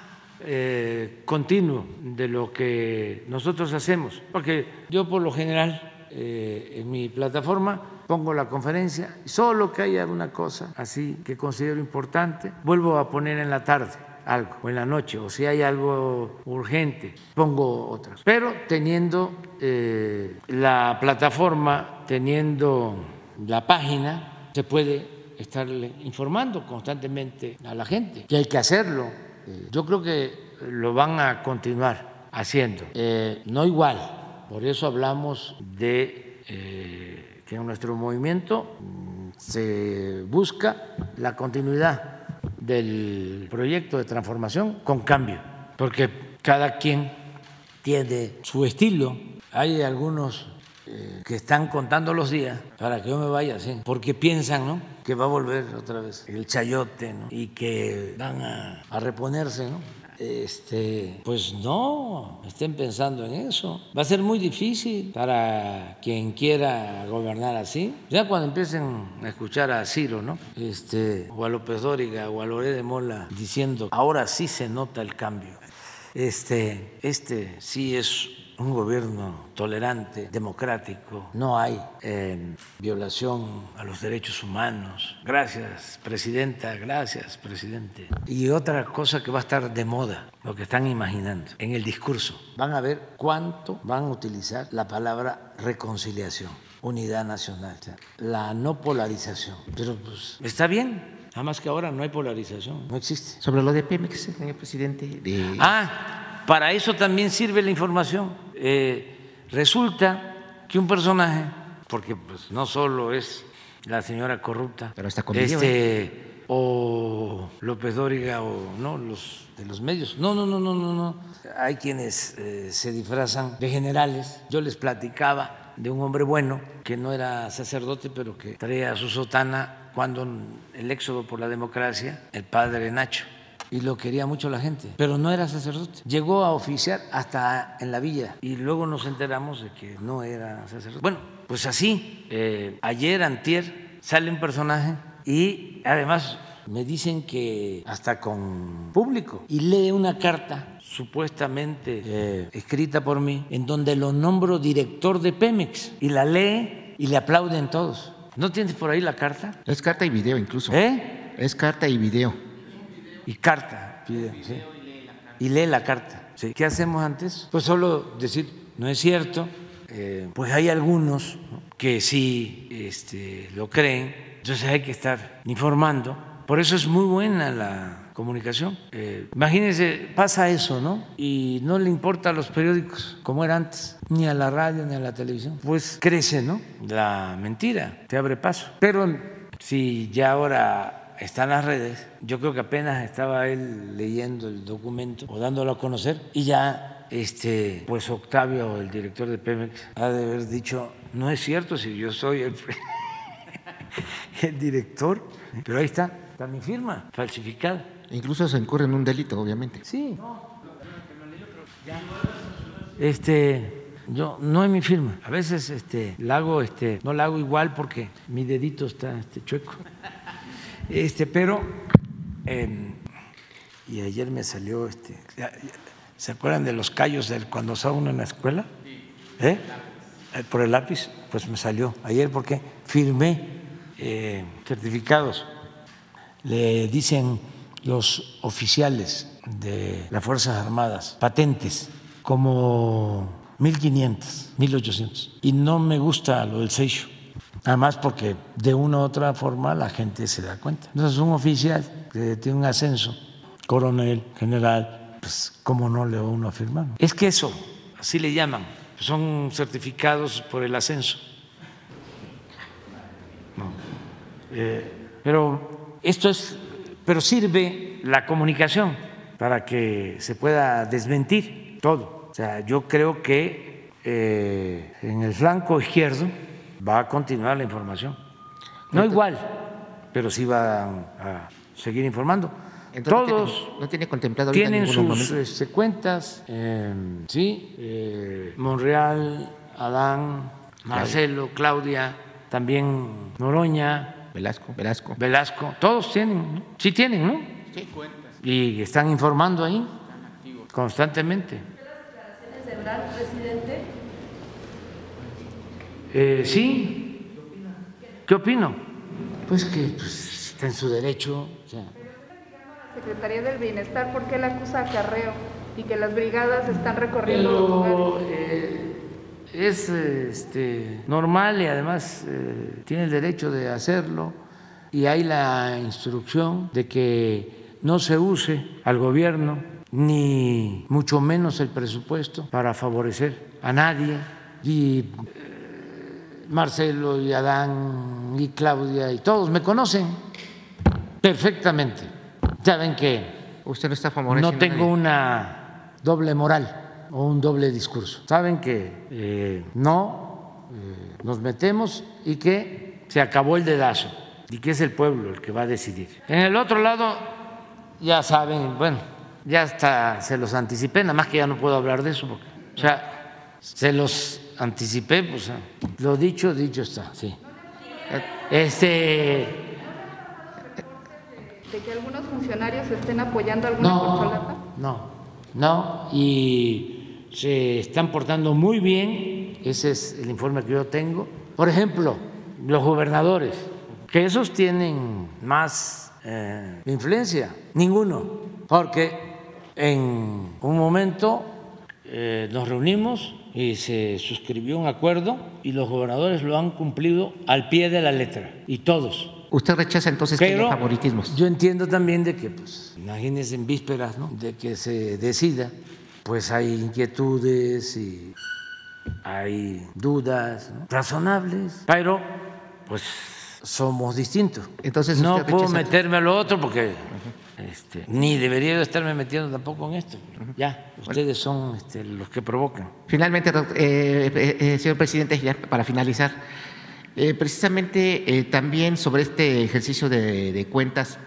eh, continuo de lo que nosotros hacemos, porque yo por lo general eh, en mi plataforma, pongo la conferencia, solo que haya una cosa así que considero importante, vuelvo a poner en la tarde algo, o en la noche, o si hay algo urgente, pongo otras. Pero teniendo eh, la plataforma, teniendo la página, se puede estarle informando constantemente a la gente, que hay que hacerlo. Eh, yo creo que lo van a continuar haciendo, no igual, por eso hablamos de eh, que en nuestro movimiento mm, se busca la continuidad del proyecto de transformación con cambio, porque cada quien tiene su estilo. Hay algunos que están contando los días para que yo me vaya así, porque piensan ¿no? que va a volver otra vez el chayote y que van a, a reponerse. ¿no? este, pues no estén pensando en eso. Va a ser muy difícil para quien quiera gobernar así. Ya cuando empiecen a escuchar a Ciro, ¿no? Este, o a López Dóriga o a Loré de Mola diciendo, ahora sí se nota el cambio. Este, este sí es un gobierno tolerante, democrático, no hay eh, violación a los derechos humanos. Gracias, presidenta, gracias, presidente. Y otra cosa que va a estar de moda, lo que están imaginando, en el discurso, van a ver cuánto van a utilizar la palabra reconciliación, unidad nacional, la no polarización. Pero pues está bien, Nada más que ahora no hay polarización, no existe.
Sobre lo de Pemex, señor presidente. De...
Ah, para eso también sirve la información. Eh, resulta que un personaje, porque pues no solo es la señora corrupta,
Pero está con
este,
¿eh?
o López Dóriga o no los de los medios. No, no, no, no, no, no. Hay quienes eh, se disfrazan de generales. Yo les platicaba de un hombre bueno que no era sacerdote, pero que traía su sotana cuando el éxodo por la democracia, el padre Nacho, y lo quería mucho la gente, pero no era sacerdote. Llegó a oficiar hasta en la villa y luego nos enteramos de que no era sacerdote. Bueno, pues así, eh, ayer, antier, sale un personaje y además me dicen que hasta con público y lee una carta supuestamente eh, escrita por mí en donde lo nombro director de Pemex y la lee y le aplauden todos. ¿No tienes por ahí la carta?
Es carta y video incluso.
¿Eh?
Es carta y video.
Y carta, video, sí. Y lee la carta. Sí. ¿Qué hacemos antes? Pues solo decir, no es cierto. Eh, pues hay algunos ¿no? que sí este, lo creen, entonces hay que estar informando. Por eso es muy buena la comunicación. Eh, imagínense, pasa eso, ¿no? Y no le importa a los periódicos como era antes, ni a la radio, ni a la televisión. Pues crece, ¿no? La mentira te abre paso. Pero si ya ahora están las redes, yo creo que apenas estaba él leyendo el documento o dándolo a conocer y ya este pues Octavio, el director de Pemex, ha de haber dicho, no es cierto si yo soy el, el director, pero ahí está, está mi firma falsificada.
Incluso se incurre en un delito, obviamente.
Sí. Este, yo no es mi firma. A veces este la hago este no la hago igual porque mi dedito está este chueco. Este, pero eh, y ayer me salió este ¿Se acuerdan de los callos del cuando estaba uno en la escuela? ¿Eh? Por el lápiz, pues me salió ayer porque firmé eh, certificados. Le dicen los oficiales de las Fuerzas Armadas, patentes, como 1.500, 1.800. Y no me gusta lo del sello, además porque de una u otra forma la gente se da cuenta. Entonces un oficial que tiene un ascenso, coronel, general, pues cómo no le va uno a firmar. Es que eso, así le llaman, son certificados por el ascenso. No. Eh, pero esto es pero sirve la comunicación para que se pueda desmentir todo. O sea, yo creo que eh, en el flanco izquierdo va a continuar la información. No igual, pero sí va a seguir informando.
Entonces,
Todos
no tiene, contemplado
tienen sus este, cuentas, eh, sí, eh, Monreal, Adán, Marcelo, Claudia, también Noroña,
Velasco, Velasco.
Velasco, todos tienen, ¿no? sí tienen, ¿no?
Sí.
Y están informando ahí constantemente.
¿Declaraciones de Ebrard, presidente?
Eh, sí. ¿Qué opino? Pues que pues, está en su derecho. o sea,
Secretaría del Bienestar, ¿por qué la acusa acarreo y que las brigadas están recorriendo los
pero
lugares?
eh, es este, normal y además eh, tiene el derecho de hacerlo y hay la instrucción de que no se use al gobierno ni mucho menos el presupuesto para favorecer a nadie y Marcelo y Adán y Claudia y todos me conocen perfectamente saben que
Usted no está favoreciendo.
no tengo una doble moral o un doble discurso. Saben que eh, no eh, nos metemos y que se acabó el dedazo y que es el pueblo el que va a decidir. En el otro lado, ya saben, bueno, Ya hasta se los anticipé, nada más que ya no puedo hablar de eso. Porque, o sea, se los anticipé, pues ah, lo dicho, dicho está, sí. Este.
De que algunos funcionarios estén apoyando alguna corcholata.
No, no, y se están portando muy bien, ese es el informe que yo tengo. Por ejemplo, los gobernadores, que esos tienen más eh, influencia, ninguno, porque en un momento eh, nos reunimos y se suscribió un acuerdo y los gobernadores lo han cumplido al pie de la letra, y todos.
¿Usted rechaza entonces que haya favoritismos?
Yo entiendo también de que, pues, imagínense en vísperas, ¿no? De que se decida, pues hay inquietudes y hay dudas ¿no? razonables, pero pues somos distintos.
Entonces
no puedo meterme a lo otro porque este, ni debería de estarme metiendo tampoco en esto. Ya, ustedes son este, los que provocan.
Finalmente, eh, eh, eh, señor presidente, ya para finalizar, eh, precisamente también sobre este ejercicio de, de cuentas,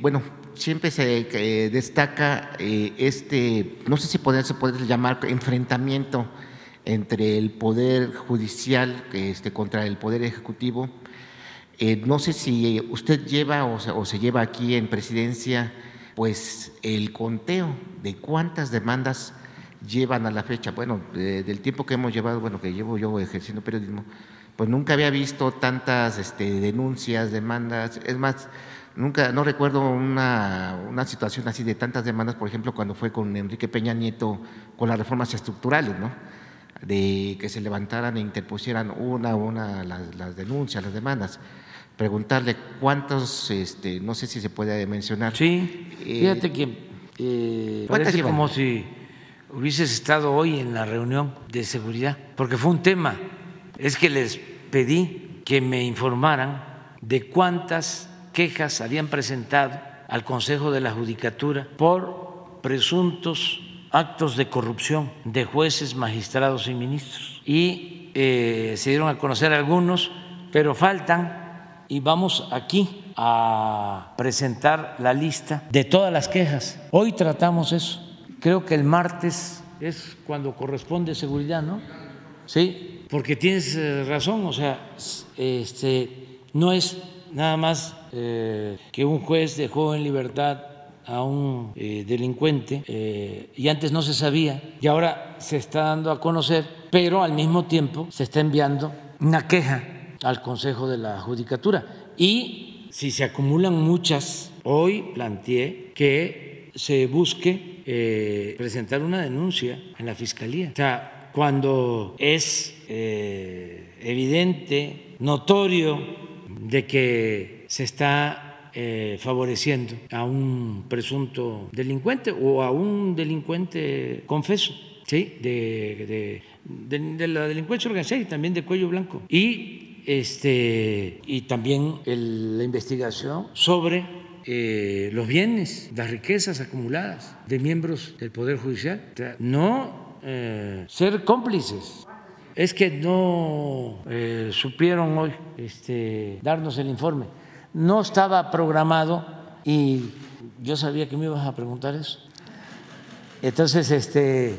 bueno, siempre se destaca este, no sé si poder, se puede llamar enfrentamiento entre el poder judicial este, contra el poder ejecutivo. Eh, no sé si usted lleva o se, o se lleva aquí en presidencia, pues el conteo de cuántas demandas llevan a la fecha. Bueno, de- del tiempo que hemos llevado, bueno, que llevo yo ejerciendo periodismo, pues nunca había visto tantas este, denuncias, demandas. Es más, nunca, no recuerdo una, una situación así de tantas demandas, por ejemplo, cuando fue con Enrique Peña Nieto con las reformas estructurales, ¿no? de que se levantaran e interpusieran una a una las denuncias, las demandas. Preguntarle cuántos, este, no sé si se puede mencionar.
Sí,
Eh,
fíjate que eh,
¿cuántas
parece
llevan?
como si hubieses estado hoy en la reunión de seguridad, porque fue un tema. Es que les pedí que me informaran de cuántas quejas habían presentado al Consejo de la Judicatura por presuntos actos de corrupción de jueces, magistrados y ministros. Y eh, se dieron a conocer algunos, pero faltan y vamos aquí a presentar la lista de todas las quejas. Hoy tratamos eso. Creo que el martes es cuando corresponde seguridad, ¿no? Sí, porque tienes eh, razón, o sea, este, no es nada más eh, que un juez dejó en libertad a un eh, delincuente y antes no se sabía y ahora se está dando a conocer, pero al mismo tiempo se está enviando una queja al Consejo de la Judicatura y si se acumulan muchas, hoy planteé que se busque eh, presentar una denuncia en la Fiscalía. O sea, cuando es eh, evidente, notorio, de que se está eh, favoreciendo a un presunto delincuente o a un delincuente confeso, ¿sí? De, de- de- la delincuencia organizada y también de cuello blanco. Y, este, y también la investigación sobre eh, los bienes, las riquezas acumuladas de miembros del Poder Judicial. No eh, ser cómplices. Es que no eh, supieron hoy este, darnos el informe. No estaba programado y yo sabía que me ibas a preguntar eso. Entonces, este,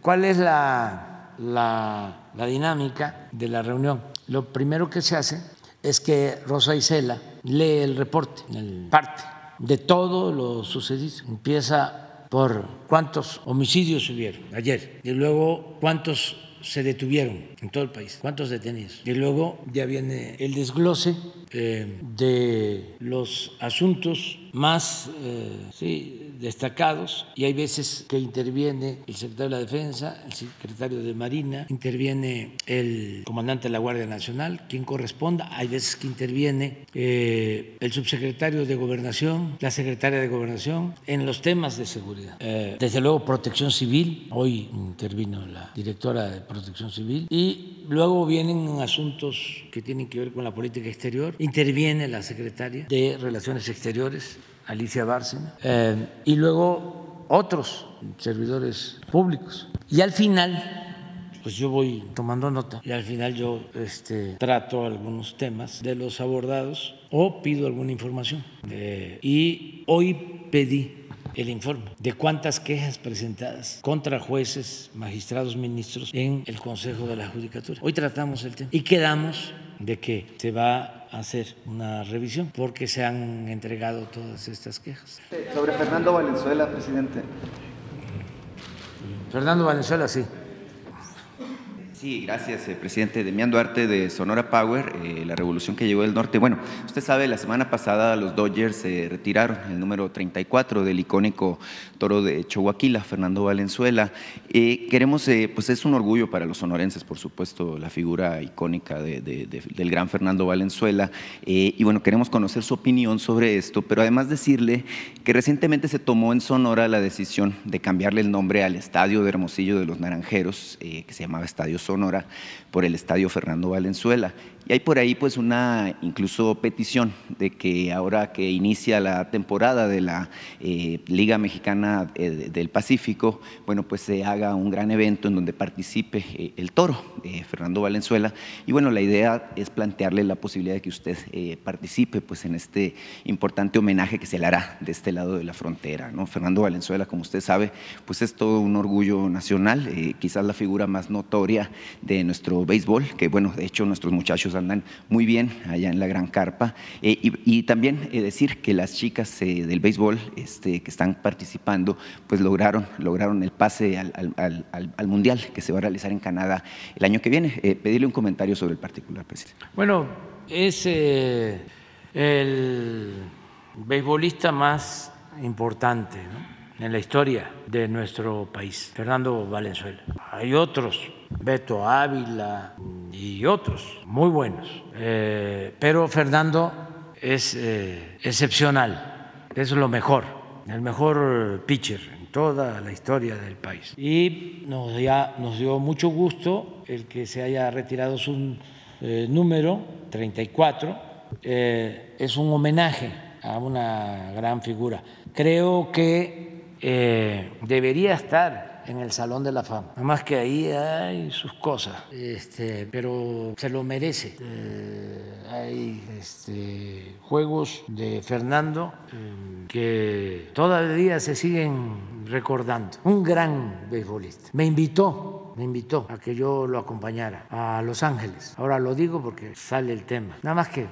¿cuál es la, la- la dinámica de la reunión? Lo primero que se hace es que Rosa Isela lee el reporte, el parte de todo lo sucedido. Empieza por cuántos homicidios hubieron ayer y luego cuántos se detuvieron en todo el país, cuántos detenidos. Y luego ya viene el desglose eh, de los asuntos más eh, sí, destacados y hay veces que interviene el secretario de la Defensa, el secretario de Marina, interviene el comandante de la Guardia Nacional, quien corresponda, hay veces que interviene eh, el subsecretario de Gobernación, la secretaria de Gobernación, en los temas de seguridad. Eh, desde luego protección civil, hoy intervino la directora de protección civil y luego vienen asuntos que tienen que ver con la política exterior, interviene la secretaria de Relaciones Exteriores, Alicia Bárcena, eh, y luego otros servidores públicos. Y al final, pues yo voy tomando nota y al final yo este, trato algunos temas de los abordados o pido alguna información. Eh, y hoy pedí el informe de cuántas quejas presentadas contra jueces, magistrados, ministros en el Consejo de la Judicatura. Hoy tratamos el tema y quedamos de que se va a hacer una revisión porque se han entregado todas estas quejas.
Sobre Fernando Valenzuela, presidente.
Fernando Valenzuela, sí.
Sí, gracias, eh, presidente. Demián Duarte de Sonora Power, eh, la revolución que llegó del norte. Bueno, usted sabe, la semana pasada los Dodgers se retiraron el número 34 del icónico toro de Chihuahua, Fernando Valenzuela. Eh, queremos, pues es un orgullo para los sonorenses, por supuesto, la figura icónica de- de- de- del gran Fernando Valenzuela. Y bueno, queremos conocer su opinión sobre esto, pero además decirle que recientemente se tomó en Sonora la decisión de cambiarle el nombre al estadio de Hermosillo de los Naranjeros, que se llamaba Estadio por el estadio Fernando Valenzuela. Y hay por ahí pues una incluso petición de que ahora que inicia la temporada de la eh, Liga Mexicana eh, de- del Pacífico, bueno pues se haga un gran evento en donde participe eh, el toro, Fernando Valenzuela. Y bueno, la idea es plantearle la posibilidad de que usted participe pues en este importante homenaje que se le hará de este lado de la frontera. ¿no? Fernando Valenzuela, como usted sabe, pues es todo un orgullo nacional, quizás la figura más notoria de nuestro béisbol, que bueno, de hecho nuestros muchachos andan muy bien allá en la Gran Carpa. Eh, y, también eh, decir que las chicas eh, del béisbol este, que están participando, pues lograron, lograron el pase al, al- al- al- al Mundial que se va a realizar en Canadá el año que viene. Pedirle un comentario sobre el particular, presidente.
Bueno, es el beisbolista más importante ¿no? En la historia de nuestro país, Fernando Valenzuela. Hay otros, Beto Ávila y otros muy buenos, Eh, pero Fernando es eh, excepcional, es lo mejor, el mejor pitcher en toda la historia del país. Y nos, ya, nos dio mucho gusto el que se haya retirado su eh, número 34. Eh, es un homenaje a una gran figura. Creo que eh, debería estar en el Salón de la Fama. Nada más que ahí hay sus cosas, este, pero se lo merece. Eh, hay este, juegos de Fernando eh, que todavía se siguen recordando. Un gran beisbolista. Me invitó, me invitó a que yo lo acompañara a Los Ángeles. Ahora lo digo porque sale el tema. Nada más que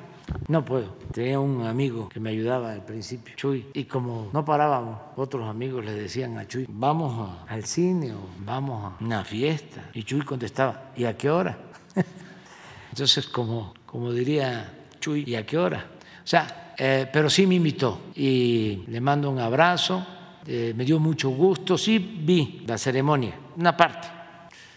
no puedo. Tenía un amigo que me ayudaba al principio, Chuy, y como no parábamos, otros amigos le decían a Chuy, vamos al cine o vamos a una fiesta. Y Chuy contestaba, ¿y a qué hora? Entonces, como, como diría Chuy, ¿y a qué hora? O sea, eh, pero sí me invitó y le mando un abrazo, eh, me dio mucho gusto, sí vi la ceremonia, una parte,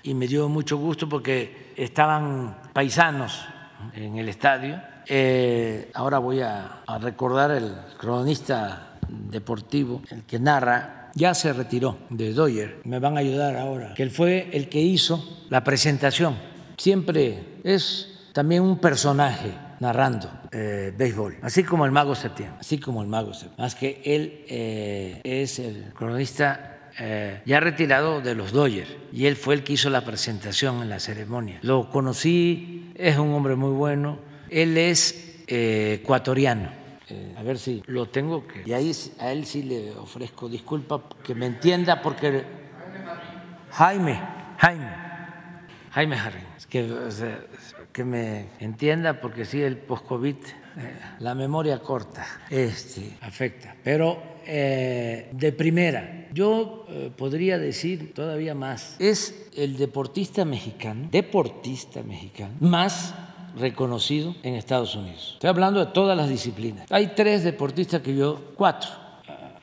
y me dio mucho gusto porque estaban paisanos en el estadio. Eh, ahora voy a, a recordar el cronista deportivo, el que narra, ya se retiró de Doyer, me van a ayudar ahora, que él fue el que hizo la presentación. Siempre es también un personaje narrando eh, béisbol, así como el mago Septiembre, así como el mago Septiembre. Más que él eh, es el cronista eh, ya retirado de los Dodgers y él fue el que hizo la presentación en la ceremonia. Lo conocí, es un hombre muy bueno, él es eh, ecuatoriano. Eh, a ver si lo tengo que... Y ahí a él sí le ofrezco disculpa que me entienda porque... Jaime, Jaime, Jaime Jarrín, que, o sea, que me entienda porque sí, el post-COVID, eh, la memoria corta, este, afecta. Pero eh, de primera, yo eh, podría decir todavía más, es el deportista mexicano, deportista mexicano, más reconocido en Estados Unidos. Estoy hablando de todas las disciplinas. Hay tres deportistas que yo, cuatro,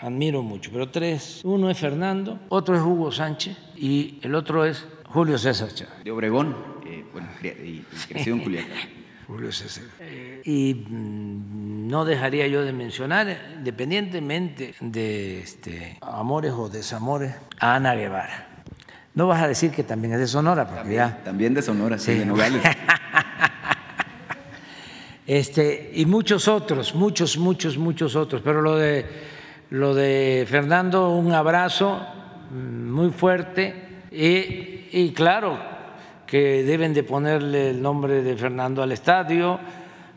admiro mucho, pero tres. Uno es Fernando, otro es Hugo Sánchez y el otro es Julio César Chávez.
De Obregón, eh, bueno, y, crecido en Culiacán.
Julio César. Eh, y mm, no dejaría yo de mencionar, independientemente de este, amores o desamores, a Ana Guevara. No vas a decir que también es de Sonora, porque ya.
También de Sonora, sí,
Sí.
de Nogales.
Este, y muchos otros, muchos, muchos, muchos otros. Pero lo de, lo de Fernando, un abrazo mm, muy fuerte. Y, y claro que deben de ponerle el nombre de Fernando al estadio.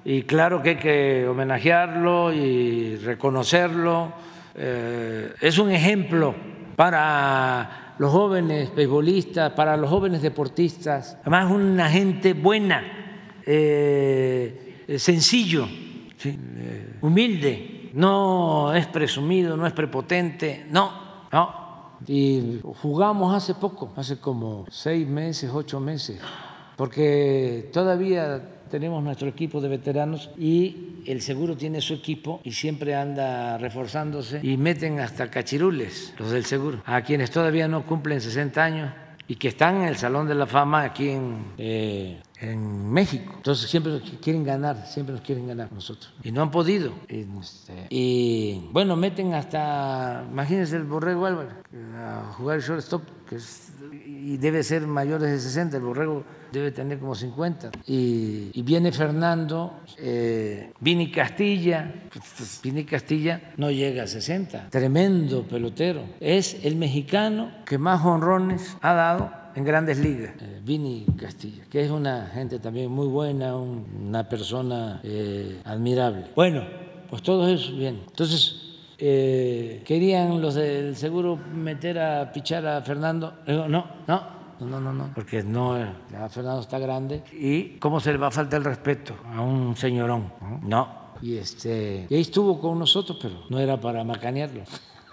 Y claro que hay que homenajearlo y reconocerlo eh, es un ejemplo para los jóvenes beisbolistas, para los jóvenes deportistas. Además, una gente buena, eh, sencillo, eh, humilde, no es presumido, no es prepotente, no, no. Y jugamos hace poco, hace como seis meses, ocho meses, porque todavía tenemos nuestro equipo de veteranos y el seguro tiene su equipo y siempre anda reforzándose y meten hasta cachirules los del seguro, a quienes todavía no cumplen 60 años y que están en el Salón de la Fama aquí en, eh, en México. Entonces siempre nos quieren ganar, siempre nos quieren ganar nosotros. Y no han podido. Este, y bueno, meten hasta, imagínense el Borrego Álvarez, a jugar el shortstop, que es, y debe ser mayores de 60, el Borrego debe tener como 50. Y, y viene Fernando, eh, Vini Castilla, Vini Castilla no llega a 60, tremendo pelotero. Es el mexicano que más honrones ha dado en grandes ligas, eh, Vini Castilla, que es una gente también muy buena, un, una persona eh, admirable. Bueno, pues todo eso bien. Entonces, eh, querían los del seguro meter a pichar a Fernando. Digo, no, no, no, no, no, porque no, ya Fernando está grande y cómo se le va a faltar el respeto a un señorón. No. Y, este, y ahí estuvo con nosotros, pero no era para macanearlo.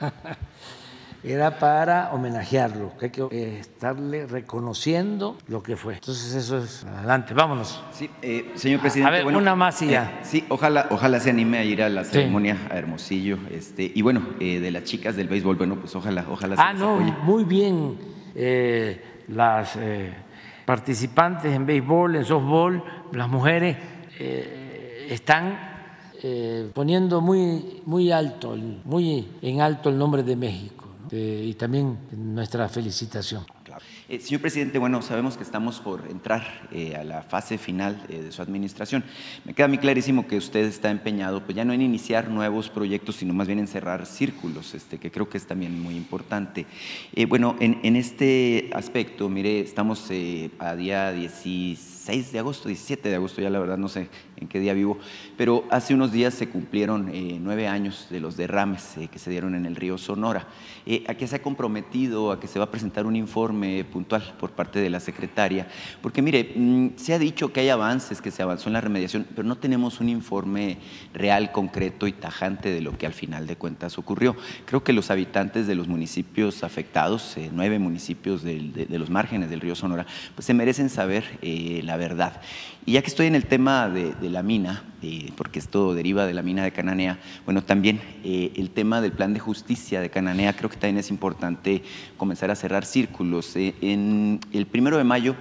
era para homenajearlo, que hay que eh, estarle reconociendo lo que fue. Entonces eso es adelante, vámonos.
Sí, eh, señor presidente.
A ver,
bueno,
una más y ya.
eh, sí, ojalá, ojalá se anime a ir a la ceremonia a Hermosillo. Este, y bueno, eh, de las chicas del béisbol, bueno, pues ojalá, ojalá
Ah, no,
apoye.
muy bien. las participantes en béisbol, en softball, las mujeres están eh, poniendo muy, muy alto, muy en alto el nombre de México. Eh, y también nuestra felicitación.
Claro. Eh, señor presidente, bueno, sabemos que estamos por entrar eh, a la fase final de su administración. Me queda muy clarísimo que usted está empeñado, pues ya no en iniciar nuevos proyectos, sino más bien en cerrar círculos, este, que creo que es también muy importante. Bueno, en, este aspecto, mire, estamos a día 16 de agosto, 17 de agosto, ya la verdad no sé en qué día vivo, pero hace unos días se cumplieron eh, nueve años de los derrames eh, que se dieron en el río Sonora. Eh, ¿A qué se ha comprometido? ¿A que se va a presentar un informe puntual por parte de la secretaria? Porque mire, mm, se ha dicho que hay avances, que se avanzó en la remediación, pero no tenemos un informe real, concreto y tajante de lo que al final de cuentas ocurrió. Creo que los habitantes de los municipios afectados, nueve municipios de, de los márgenes del río Sonora, pues se merecen saber la verdad. Y ya que estoy en el tema de, la mina, porque esto deriva de la mina de Cananea, bueno, también eh, el tema del plan de justicia de Cananea, creo que también es importante comenzar a cerrar círculos. Eh, en el primero de mayo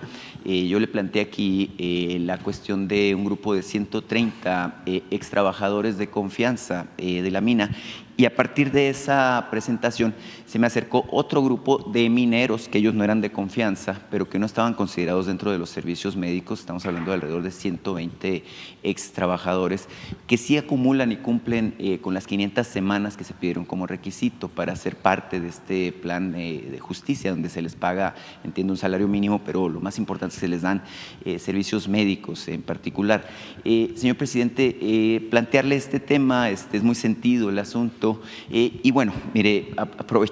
eh, yo le planteé aquí la cuestión de un grupo de 130 eh, ex trabajadores de confianza de la mina y a partir de esa presentación se me acercó otro grupo de mineros que ellos no eran de confianza, pero que no estaban considerados dentro de los servicios médicos. Estamos hablando de alrededor de 120 ex trabajadores que sí acumulan y cumplen eh, con las 500 semanas que se pidieron como requisito para ser parte de este plan eh, de justicia, donde se les paga, entiendo, un salario mínimo, pero lo más importante es que se les dan eh, servicios médicos en particular. Señor presidente, plantearle este tema, este es muy sentido el asunto. y bueno, mire, a-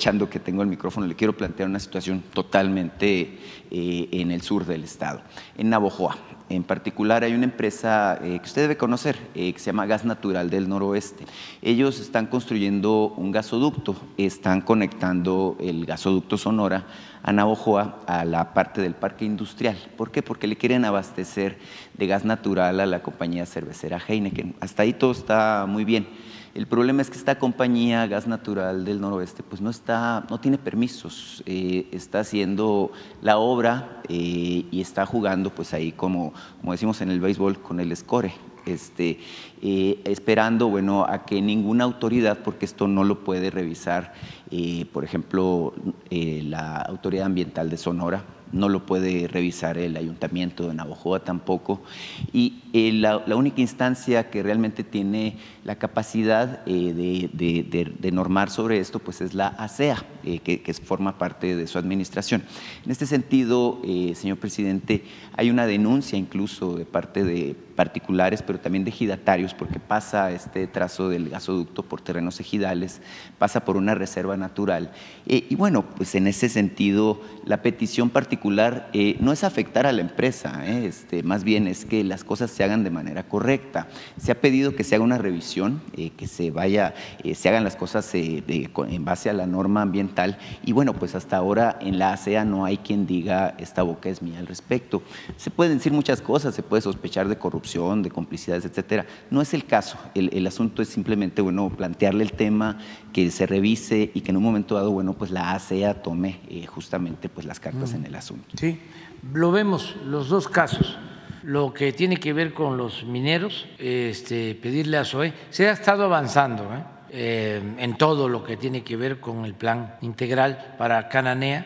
que tengo el micrófono, le quiero plantear una situación totalmente eh, en el sur del estado, en Navojoa. En particular hay una empresa eh, que usted debe conocer, eh, que se llama Gas Natural del Noroeste. Ellos están construyendo un gasoducto, están conectando el gasoducto Sonora a Navojoa a la parte del parque industrial. ¿Por qué? Porque le quieren abastecer de gas natural a la compañía cervecera Heineken. Hasta ahí todo está muy bien. El problema es que esta compañía Gas Natural del Noroeste pues no está, no tiene permisos, eh, está haciendo la obra eh, y está jugando pues ahí como, como decimos en el béisbol con el score, este, eh, esperando bueno a que ninguna autoridad, porque esto no lo puede revisar, por ejemplo la autoridad ambiental de Sonora, no lo puede revisar el ayuntamiento de Navojoa tampoco. Y la, la única instancia que realmente tiene la capacidad eh, de, de- normar sobre esto, pues es la ASEA, eh, que, forma parte de su administración. En este sentido, eh, señor presidente, hay una denuncia incluso de parte de particulares, pero también de ejidatarios, porque pasa este trazo del gasoducto por terrenos ejidales, pasa por una reserva natural. Y bueno, pues en ese sentido, la petición particular no es afectar a la empresa, este, más bien es que las cosas se hagan de manera correcta. Se ha pedido que se haga una revisión, que se vaya, se hagan las cosas en base a la norma ambiental. Y bueno, pues hasta ahora en la ASEA no hay quien diga esta boca es mía al respecto. Se pueden decir muchas cosas, se puede sospechar de corrupción, de complicidades, etcétera. No es el caso. El, asunto es simplemente, bueno, plantearle el tema, que se revise y que en un momento dado, bueno, pues la ASEA tome eh, justamente pues las cartas en el asunto.
Sí, lo vemos los dos casos lo que tiene que ver con los mineros, este, pedirle a SOE, se ha estado avanzando ¿eh? Eh, en todo lo que tiene que ver con el plan integral para Cananea,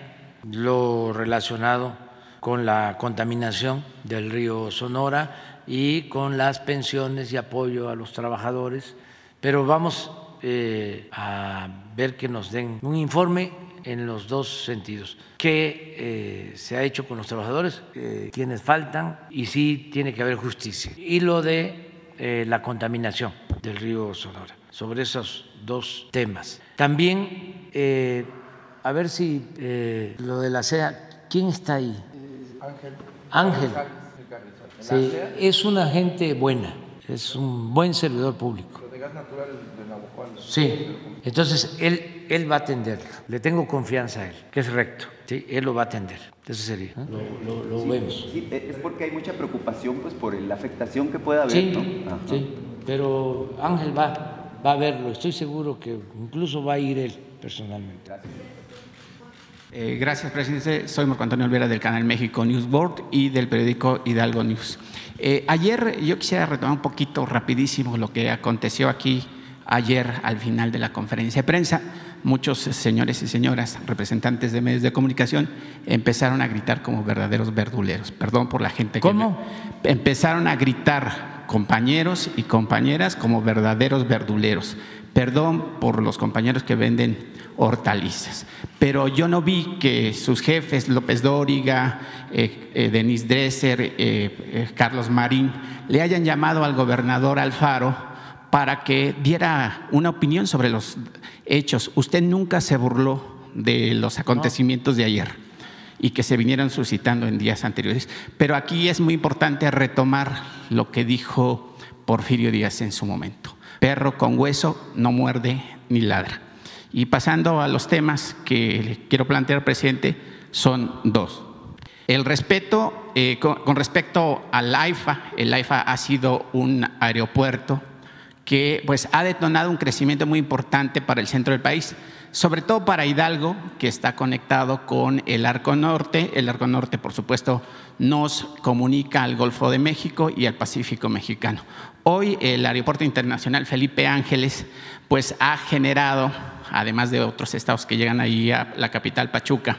lo relacionado con la contaminación del río Sonora y con las pensiones y apoyo a los trabajadores, pero vamos eh, a ver que nos den un informe en los dos sentidos. ¿Qué eh, se ha hecho con los trabajadores? Eh, quienes faltan y sí tiene que haber justicia. Y lo de la contaminación del río Sonora, sobre esos dos temas. También, a ver si lo de la SEA, ¿quién está ahí? Ángel. Sí, es una gente buena, es un buen servidor público. De gas natural de Sí, entonces él, él va a atenderlo. Le tengo confianza a él, que es recto. Sí, él lo va a atender. Eso sería. Lo, vemos.
Sí, es porque hay mucha preocupación pues, por la afectación que pueda haber.
Sí, sí pero Ángel va, va a verlo. Estoy seguro que incluso va a ir él personalmente. Gracias.
Eh, gracias, presidente. Soy Marco Antonio Olvera del canal México News Board y del periódico Hidalgo News. Eh, ayer yo quisiera retomar un poquito rapidísimo lo que aconteció aquí ayer al final de la conferencia de prensa. Muchos señores y señoras, representantes de medios de comunicación, empezaron a gritar como verdaderos verduleros. Perdón por la gente
¿Cómo?
que... Empezaron a gritar compañeros y compañeras como verdaderos verduleros. Perdón por los compañeros que venden hortalizas. Pero yo no vi que sus jefes, López Dóriga, eh, eh, Denis Dresser, eh, Carlos Marín, le hayan llamado al gobernador Alfaro para que diera una opinión sobre los hechos. Usted nunca se burló de los acontecimientos de ayer y que se vinieron suscitando en días anteriores. Pero aquí es muy importante retomar lo que dijo Porfirio Díaz en su momento. Perro con hueso no muerde ni ladra. Y pasando a los temas que le quiero plantear, presidente, son dos. El respeto, eh, con, respecto al AIFA, el AIFA ha sido un aeropuerto que pues, ha detonado un crecimiento muy importante para el centro del país, sobre todo para Hidalgo, que está conectado con el Arco Norte. El Arco Norte, por supuesto, nos comunica al Golfo de México y al Pacífico mexicano. Hoy el Aeropuerto Internacional Felipe Ángeles pues, ha generado además de otros estados que llegan ahí a la capital Pachuca,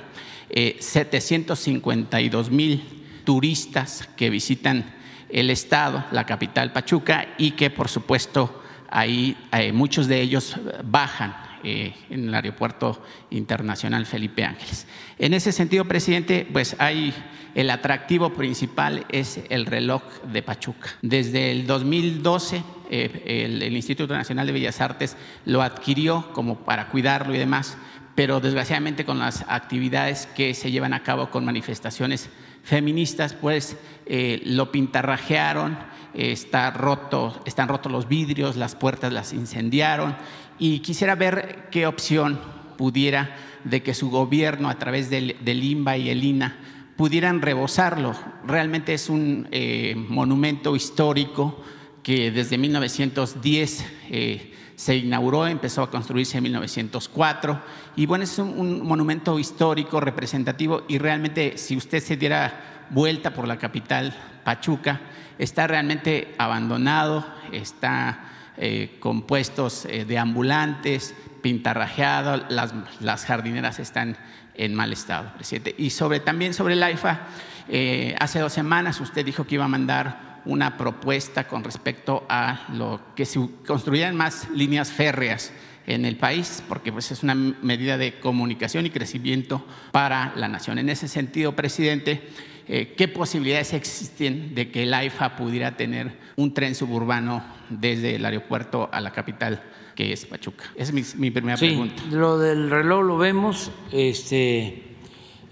752 eh, mil turistas que visitan el estado, la capital Pachuca, y que por supuesto ahí eh, muchos de ellos bajan eh, en el aeropuerto internacional Felipe Ángeles. En ese sentido, presidente, pues hay el atractivo principal es el reloj de Pachuca. Desde el 2012 eh, el, Instituto Nacional de Bellas Artes lo adquirió como para cuidarlo y demás, pero desgraciadamente con las actividades que se llevan a cabo con manifestaciones feministas, pues eh, lo pintarrajearon, está roto, están rotos los vidrios, las puertas las incendiaron y quisiera ver qué opción pudiera de que su gobierno a través del, del y el INA pudieran rebosarlo. Realmente es un eh, monumento histórico que desde 1910 eh, se inauguró, empezó a construirse en 1904 y bueno, es un, monumento histórico representativo y realmente si usted se diera vuelta por la capital, Pachuca, está realmente abandonado, está eh, puestos de ambulantes, pintarrajeado, las, las jardineras están en mal estado, presidente. Y sobre, también sobre el AIFA, eh, hace dos semanas usted dijo que iba a mandar una propuesta con respecto a lo que se construyeran más líneas férreas en el país, porque pues, es una medida de comunicación y crecimiento para la nación. En ese sentido, presidente, eh, ¿qué posibilidades existen de que el AIFA pudiera tener un tren suburbano desde el aeropuerto a la capital, que es Pachuca? Esa es mi, primera
sí,
pregunta.
Lo del reloj lo vemos, este,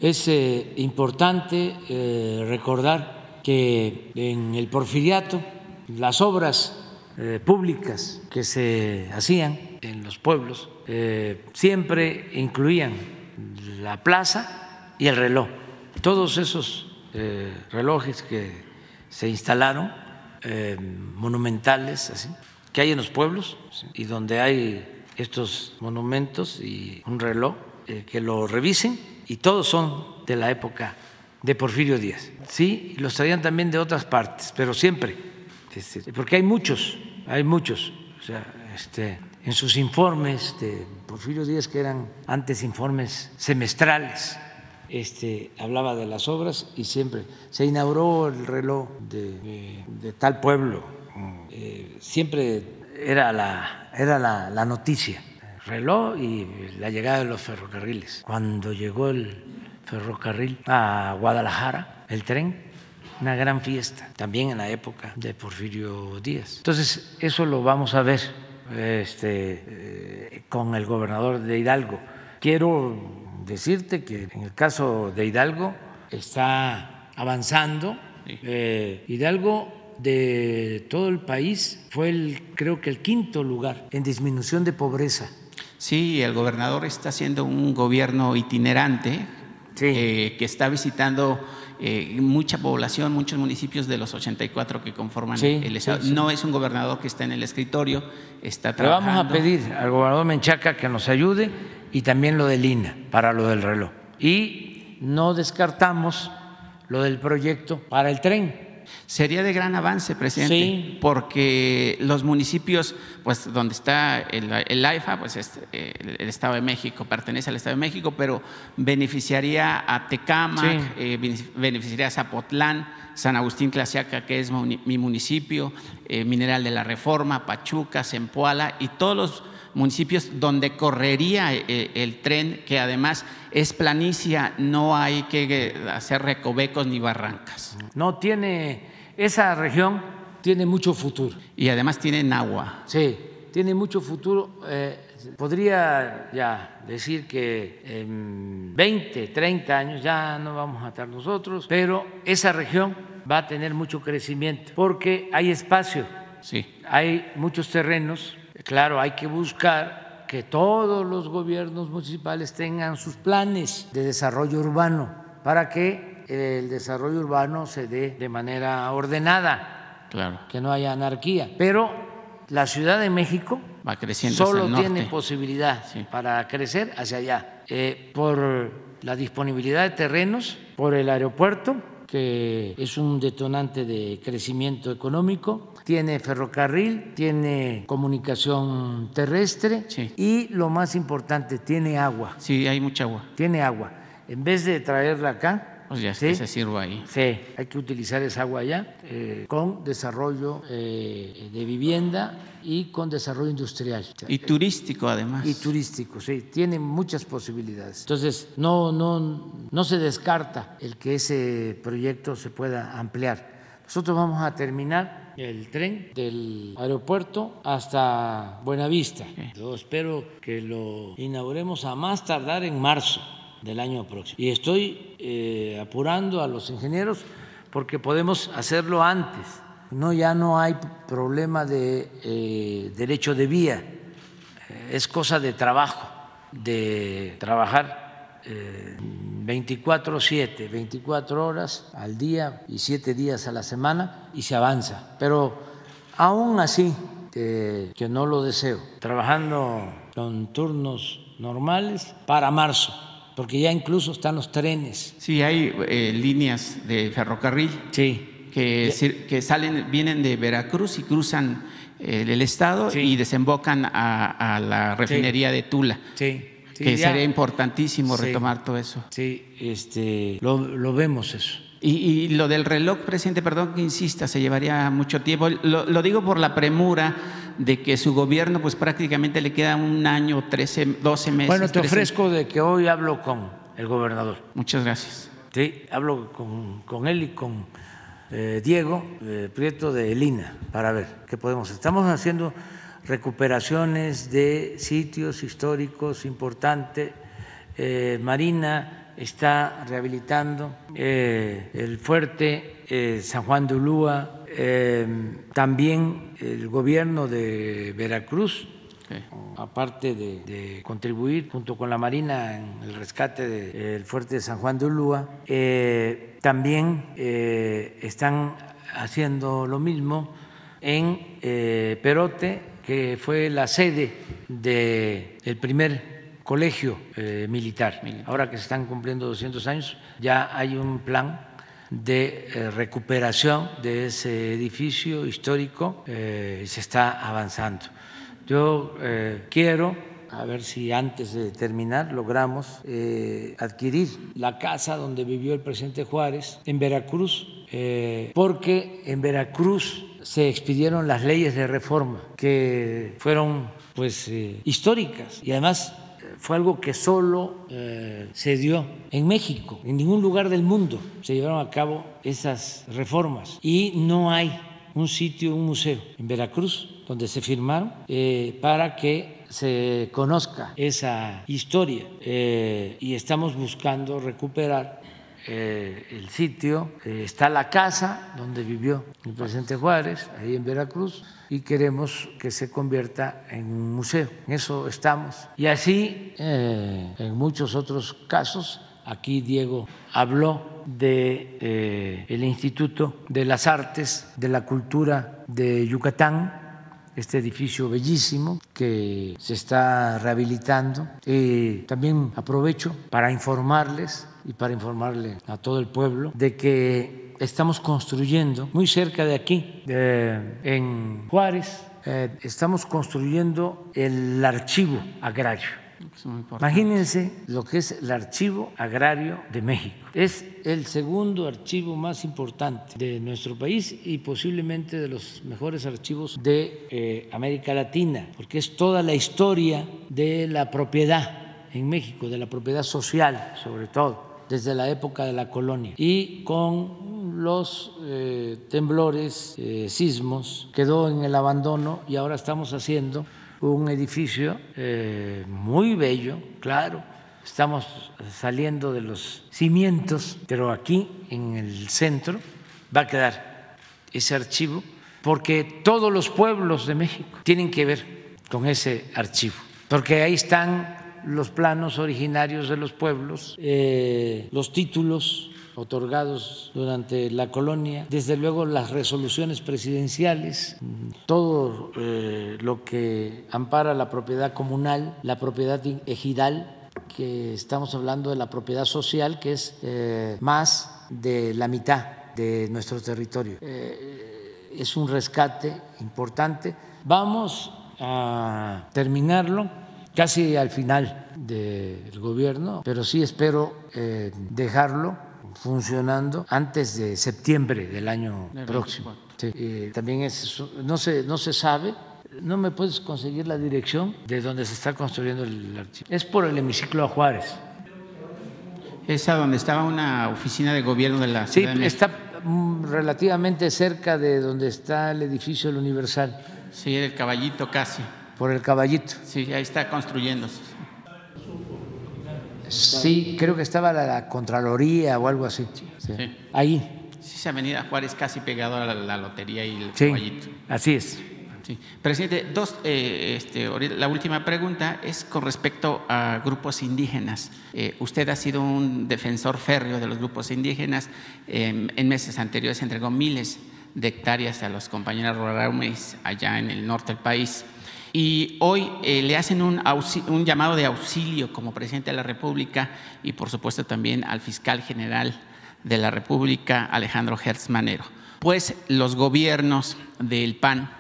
es eh, importante eh, recordar que en el porfiriato las obras públicas que se hacían en los pueblos siempre incluían la plaza y el reloj. Todos esos eh, relojes que se instalaron, eh, monumentales, así, que hay en los pueblos y donde hay estos monumentos y un reloj, eh, que lo revisen y todos son de la época de Porfirio Díaz. Sí, los traían también de otras partes, pero siempre, este, porque hay muchos, hay muchos. O sea, este, en sus informes de Porfirio Díaz, que eran antes informes semestrales, este, hablaba de las obras y siempre se inauguró el reloj de, tal pueblo. Eh, siempre era la, era la, noticia, el reloj y la llegada de los ferrocarriles. Cuando llegó el ferrocarril a Guadalajara, el tren, una gran fiesta, también en la época de Porfirio Díaz. Entonces, eso lo vamos a ver este, eh, con el gobernador de Hidalgo. Quiero decirte que en el caso de Hidalgo está avanzando. Eh, Hidalgo de todo el país fue el, creo que el quinto lugar en disminución de pobreza.
Sí, el gobernador está haciendo un gobierno itinerante eh, que está visitando eh, mucha población, muchos municipios de los 84 que conforman el Estado. no es un gobernador que está en el escritorio, está trabajando.
Le vamos a pedir al gobernador Menchaca que nos ayude y también lo del INA para lo del reloj. Y no descartamos lo del proyecto para el tren.
Sería de gran avance, presidente, porque los municipios, pues donde está el, AIFA, pues eh, el, Estado de México, pertenece al Estado de México, pero beneficiaría a Tecámac, eh, beneficiaría a Zapotlán, San Agustín Clasiaca, que es mi municipio, eh, Mineral de la Reforma, Pachuca, Zempoala y todos los municipios donde correría eh, el tren, que además es planicia, no hay que hacer recovecos ni barrancas.
No tiene, esa región tiene mucho futuro.
Y además tiene agua.
Sí, tiene mucho futuro. Eh, podría ya decir que en 20, 30 años ya no vamos a estar nosotros, pero esa región va a tener mucho crecimiento porque hay espacio.
Sí.
Hay muchos terrenos Claro, hay que buscar que todos los gobiernos municipales tengan sus planes de desarrollo urbano para que el desarrollo urbano se dé de manera ordenada,
claro.
que no haya anarquía. Pero la Ciudad de México
Va creciendo
solo tiene posibilidad para crecer hacia allá eh, por la disponibilidad de terrenos, por el aeropuerto que es un detonante de crecimiento económico, tiene ferrocarril, tiene comunicación terrestre y lo más importante, tiene agua.
Sí, hay mucha agua.
Tiene agua. En vez de traerla acá,
pues ya se sirva ahí.
Sí, hay que utilizar esa agua allá eh, con desarrollo eh, de vivienda y con desarrollo industrial.
Y turístico además.
Y turístico, sí, tiene muchas posibilidades. Entonces, no, no, no se descarta el que ese proyecto se pueda ampliar. Nosotros vamos a terminar el tren del aeropuerto hasta Buenavista. Yo espero que lo inauguremos a más tardar en marzo del año próximo. Y estoy eh, apurando a los ingenieros porque podemos hacerlo antes. No, ya no hay problema de eh, derecho de vía, es cosa de trabajo, de trabajar 24/7, 24 horas al día y 7 días a la semana y se avanza. Pero aún así, que no lo deseo, trabajando con turnos normales para marzo porque ya incluso están los trenes.
Sí, hay eh, líneas de ferrocarril
sí.
que, que, salen, vienen de Veracruz y cruzan eh, el estado y desembocan a, la refinería de Tula.
Sí.
Que sería importantísimo retomar todo eso.
Sí, este, lo, lo vemos eso
Y, y, lo del reloj, presidente, perdón que insista, se llevaría mucho tiempo. Lo, lo, digo por la premura de que su gobierno, pues prácticamente le queda un año, 13, 12 meses.
Bueno, te
13...
ofrezco de que hoy hablo con el gobernador.
Muchas gracias.
Sí, hablo con, con él y con eh, Diego eh, Prieto de Elina para ver qué podemos. Estamos haciendo recuperaciones de sitios históricos importantes. Eh, Marina está rehabilitando eh, el fuerte eh, San Juan de Ulúa, también el gobierno de Veracruz, okay. aparte de, de, contribuir junto con la Marina en el rescate del de, fuerte de San Juan de Ulúa, también están haciendo lo mismo en Perote, que fue la sede del de primer colegio eh, militar. Ahora que se están cumpliendo 200 años, ya hay un plan de eh, recuperación de ese edificio histórico eh, y se está avanzando. Yo quiero, a ver si antes de terminar logramos adquirir la casa donde vivió el presidente Juárez en Veracruz, porque en Veracruz se expidieron las leyes de reforma que fueron pues históricas. Y además fue algo que solo eh, se dio en México, en ningún lugar del mundo se llevaron a cabo esas reformas. Y no hay un sitio, un museo en Veracruz donde se firmaron eh, para que se conozca esa historia eh, y estamos buscando recuperar eh, el sitio, eh, está la casa donde vivió el presidente Juárez, ahí en Veracruz, y queremos que se convierta en un museo. En eso estamos. Y así, eh, en muchos otros casos, aquí Diego habló de el Instituto de las Artes, de la Cultura de Yucatán, este edificio bellísimo que se está rehabilitando. también aprovecho para informarles y para informarle a todo el pueblo de que estamos construyendo muy cerca de aquí, en Juárez, eh, estamos construyendo el archivo agrario. Imagínense lo que es el archivo agrario de México. Es el segundo archivo más importante de nuestro país y posiblemente de los mejores archivos de eh, América Latina, porque es toda la historia de la propiedad en México, de la propiedad social sobre todo desde la época de la colonia. Y con los eh, temblores, eh, sismos, quedó en el abandono y ahora estamos haciendo un edificio eh, muy bello, claro. Estamos saliendo de los cimientos, pero aquí en el centro va a quedar ese archivo porque todos los pueblos de México tienen que ver con ese archivo, porque ahí están los planos originarios de los pueblos, eh, los títulos otorgados durante la colonia, desde luego las resoluciones presidenciales, todo eh, lo que ampara la propiedad comunal, la propiedad ejidal, que estamos hablando de la propiedad social, que es eh, más de la mitad de nuestro territorio. Es un rescate importante. Vamos a terminarlo casi al final del gobierno, pero sí espero eh, dejarlo funcionando antes de septiembre del año próximo. Sí. Eh, también es, no se, no se sabe, no me puedes conseguir la dirección de donde se está construyendo el archivo. Es por el hemiciclo a Juárez.
¿Es a donde estaba una oficina de gobierno de la
Sí,
Ciudad de
está mm, relativamente cerca de donde está el edificio del Universal.
Sí, el caballito casi.
Por el caballito.
Sí, ahí está construyéndose.
Sí, creo que estaba la, la Contraloría o algo así. Sí.
Sí.
Ahí.
Sí, esa avenida Juárez casi pegado a la, la lotería y el caballito.
así es.
Presidente, dos, eh, este, la última pregunta es con respecto a grupos indígenas. Eh, usted ha sido un defensor férreo de los grupos indígenas. Eh, en meses anteriores entregó miles de hectáreas a los compañeros rurales allá en el norte del país. Y hoy eh, le hacen un, un, llamado de auxilio como presidente de la República y por supuesto también al fiscal general de la República, Alejandro Hertz Manero. Pues los gobiernos del PAN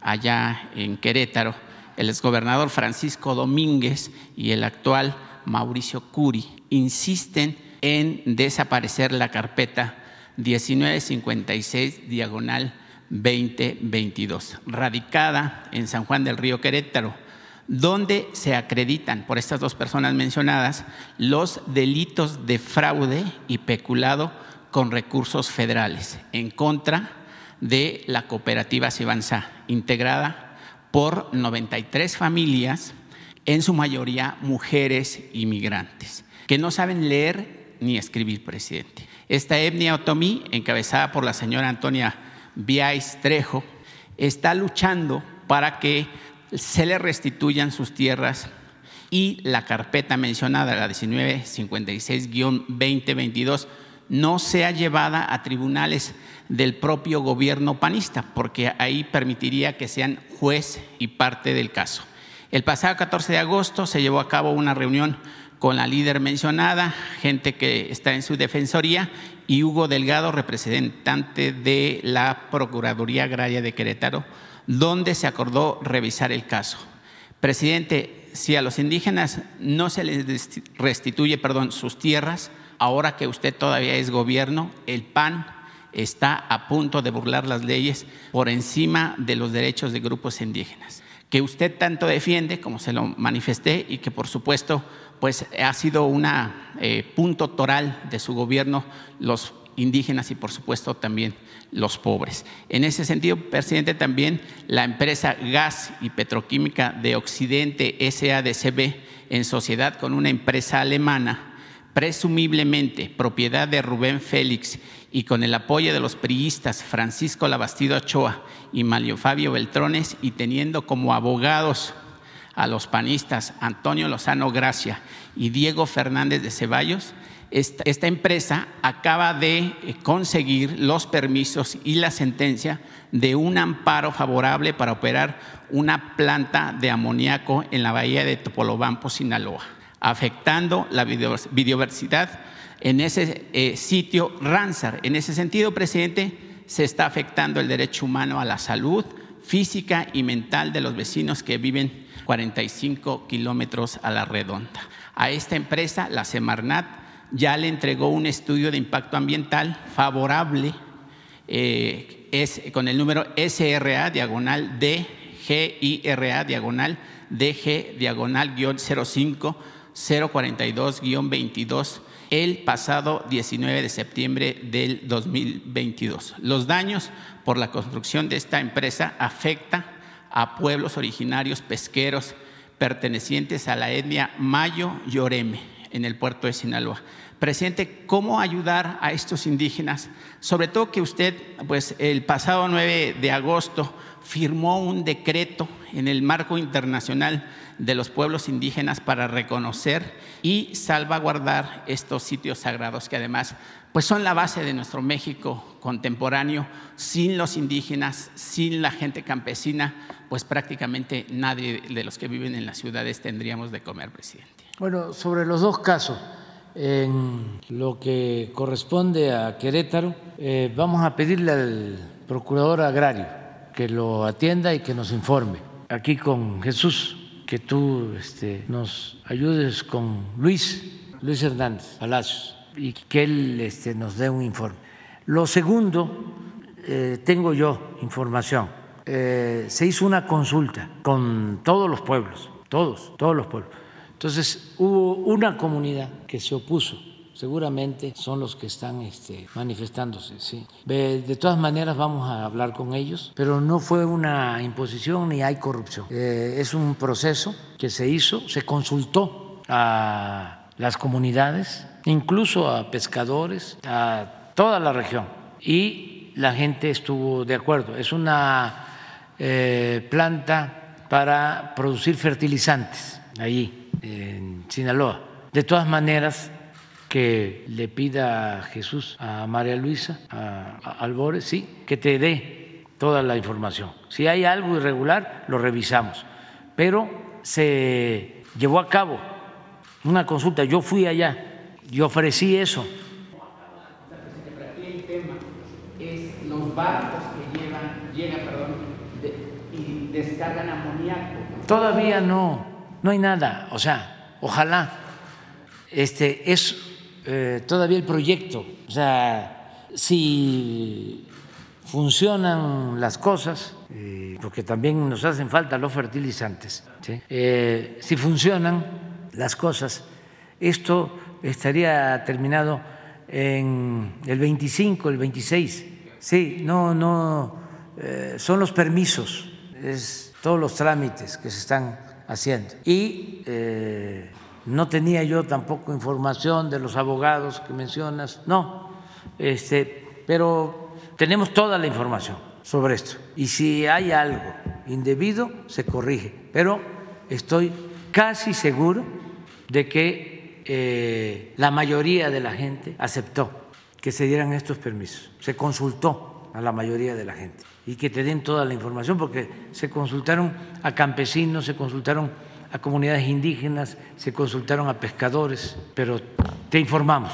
allá en Querétaro, el exgobernador Francisco Domínguez y el actual Mauricio Curi insisten en desaparecer la carpeta 1956 diagonal 2022, radicada en San Juan del Río Querétaro, donde se acreditan por estas dos personas mencionadas los delitos de fraude y peculado con recursos federales en contra de la cooperativa Sibanza, integrada por 93 familias, en su mayoría mujeres inmigrantes, que no saben leer ni escribir, presidente. Esta etnia otomí, encabezada por la señora Antonia Viais Trejo, está luchando para que se le restituyan sus tierras y la carpeta mencionada, la 1956-2022, no sea llevada a tribunales del propio gobierno panista, porque ahí permitiría que sean juez y parte del caso. El pasado 14 de agosto se llevó a cabo una reunión con la líder mencionada, gente que está en su defensoría, y Hugo Delgado, representante de la Procuraduría Agraria de Querétaro, donde se acordó revisar el caso. Presidente, si a los indígenas no se les restituye perdón, sus tierras, ahora que usted todavía es gobierno, el PAN está a punto de burlar las leyes por encima de los derechos de grupos indígenas, que usted tanto defiende, como se lo manifesté, y que por supuesto pues ha sido un eh, punto toral de su gobierno los indígenas y por supuesto también los pobres. En ese sentido, presidente, también la empresa Gas y Petroquímica de Occidente SADCB en sociedad con una empresa alemana presumiblemente propiedad de Rubén Félix y con el apoyo de los priistas Francisco Labastido Ochoa y Mario Fabio Beltrones y teniendo como abogados a los panistas Antonio Lozano Gracia y Diego Fernández de Ceballos, esta, esta, empresa acaba de eh, conseguir los permisos y la sentencia de un amparo favorable para operar una planta de amoníaco en la bahía de Topolobampo, Sinaloa afectando la biodiversidad en ese eh, sitio Ramsar. En ese sentido, presidente, se está afectando el derecho humano a la salud física y mental de los vecinos que viven 45 kilómetros a la redonda. A esta empresa, la Semarnat, ya le entregó un estudio de impacto ambiental favorable eh, es, con el número SRA diagonal DGIRA diagonal DG diagonal 05 042-22 el pasado 19 de septiembre del 2022. Los daños por la construcción de esta empresa afecta a pueblos originarios pesqueros pertenecientes a la etnia Mayo y en el puerto de Sinaloa. Presidente, ¿cómo ayudar a estos indígenas? Sobre todo que usted, pues el pasado 9 de agosto, firmó un decreto en el marco internacional de los pueblos indígenas para reconocer y salvaguardar estos sitios sagrados que además pues son la base de nuestro México contemporáneo. Sin los indígenas, sin la gente campesina, pues prácticamente nadie de los que viven en las ciudades tendríamos de comer, presidente.
Bueno, sobre los dos casos, en lo que corresponde a Querétaro, eh, vamos a pedirle al procurador agrario que lo atienda y que nos informe. Aquí con Jesús que tú este, nos ayudes con Luis, Luis Hernández Palacios, y que él este, nos dé un informe. Lo segundo, eh, tengo yo información. Eh, se hizo una consulta con todos los pueblos, todos, todos los pueblos. Entonces hubo una comunidad que se opuso seguramente son los que están este, manifestándose. Sí. De, todas maneras vamos a hablar con ellos, pero no fue una imposición ni hay corrupción. Eh, es un proceso que se hizo, se consultó a las comunidades, incluso a pescadores, a toda la región y la gente estuvo de acuerdo. Es una eh, planta para producir fertilizantes allí en Sinaloa. De todas maneras, que le pida a Jesús, a María Luisa, a, Albores, sí, que te dé toda la información. Si hay algo irregular, lo revisamos. Pero se llevó a cabo una consulta, yo fui allá y ofrecí eso.
El tema es los barcos que llevan, llegan, perdón, y descargan amoníaco.
Todavía no, no hay nada. O sea, ojalá este, es eh, todavía el proyecto. O sea, si funcionan las cosas, eh, porque también nos hacen falta los fertilizantes. Eh, si funcionan las cosas, esto estaría terminado en el 25, el 26. Sí, no, no, son los permisos, es todos los trámites que se están haciendo. Y eh, no tenía yo tampoco información de los abogados que mencionas, no, este, pero tenemos toda la información sobre esto. Y si hay algo indebido, se corrige. Pero estoy casi seguro de que eh, la mayoría de la gente aceptó que se dieran estos permisos. Se consultó a la mayoría de la gente y que te den toda la información porque se consultaron a campesinos, se consultaron a comunidades indígenas, se consultaron a pescadores, pero te informamos.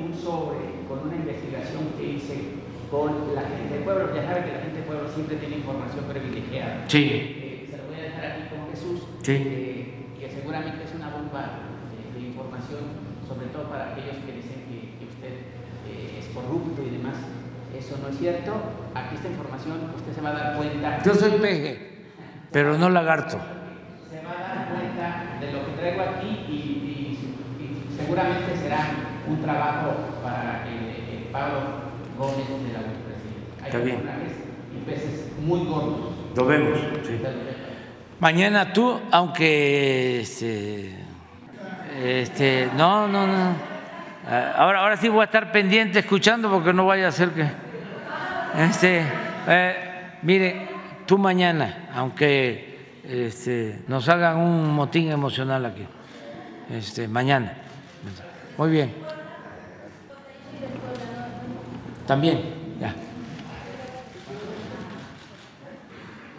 Un sobre con una investigación que hice con la gente del pueblo, ya sabe que la gente del pueblo siempre tiene información privilegiada.
Sí.
Eh, se lo voy a dejar aquí con Jesús,
Sí.
eh, que seguramente es una bomba de, de información, sobre todo para aquellos que dicen que, que usted eh, es corrupto y demás. Eso no es cierto. Aquí esta información, usted se va a dar cuenta.
Yo soy peje, pero no lagarto.
se va a dar cuenta de lo que traigo aquí y, y- y seguramente será un trabajo para el, el Pablo Gómez de la vicepresidencia. Hay
Está bien.
y peces muy gordos.
Lo vemos. sí. Mañana tú, aunque este, este, no, no, no. Ah, Ahora, ahora sí voy a estar pendiente escuchando porque no vaya a ser que, este, eh, mire, tú mañana, aunque este, nos hagan un motín emocional aquí, este, mañana. Muy bien. También.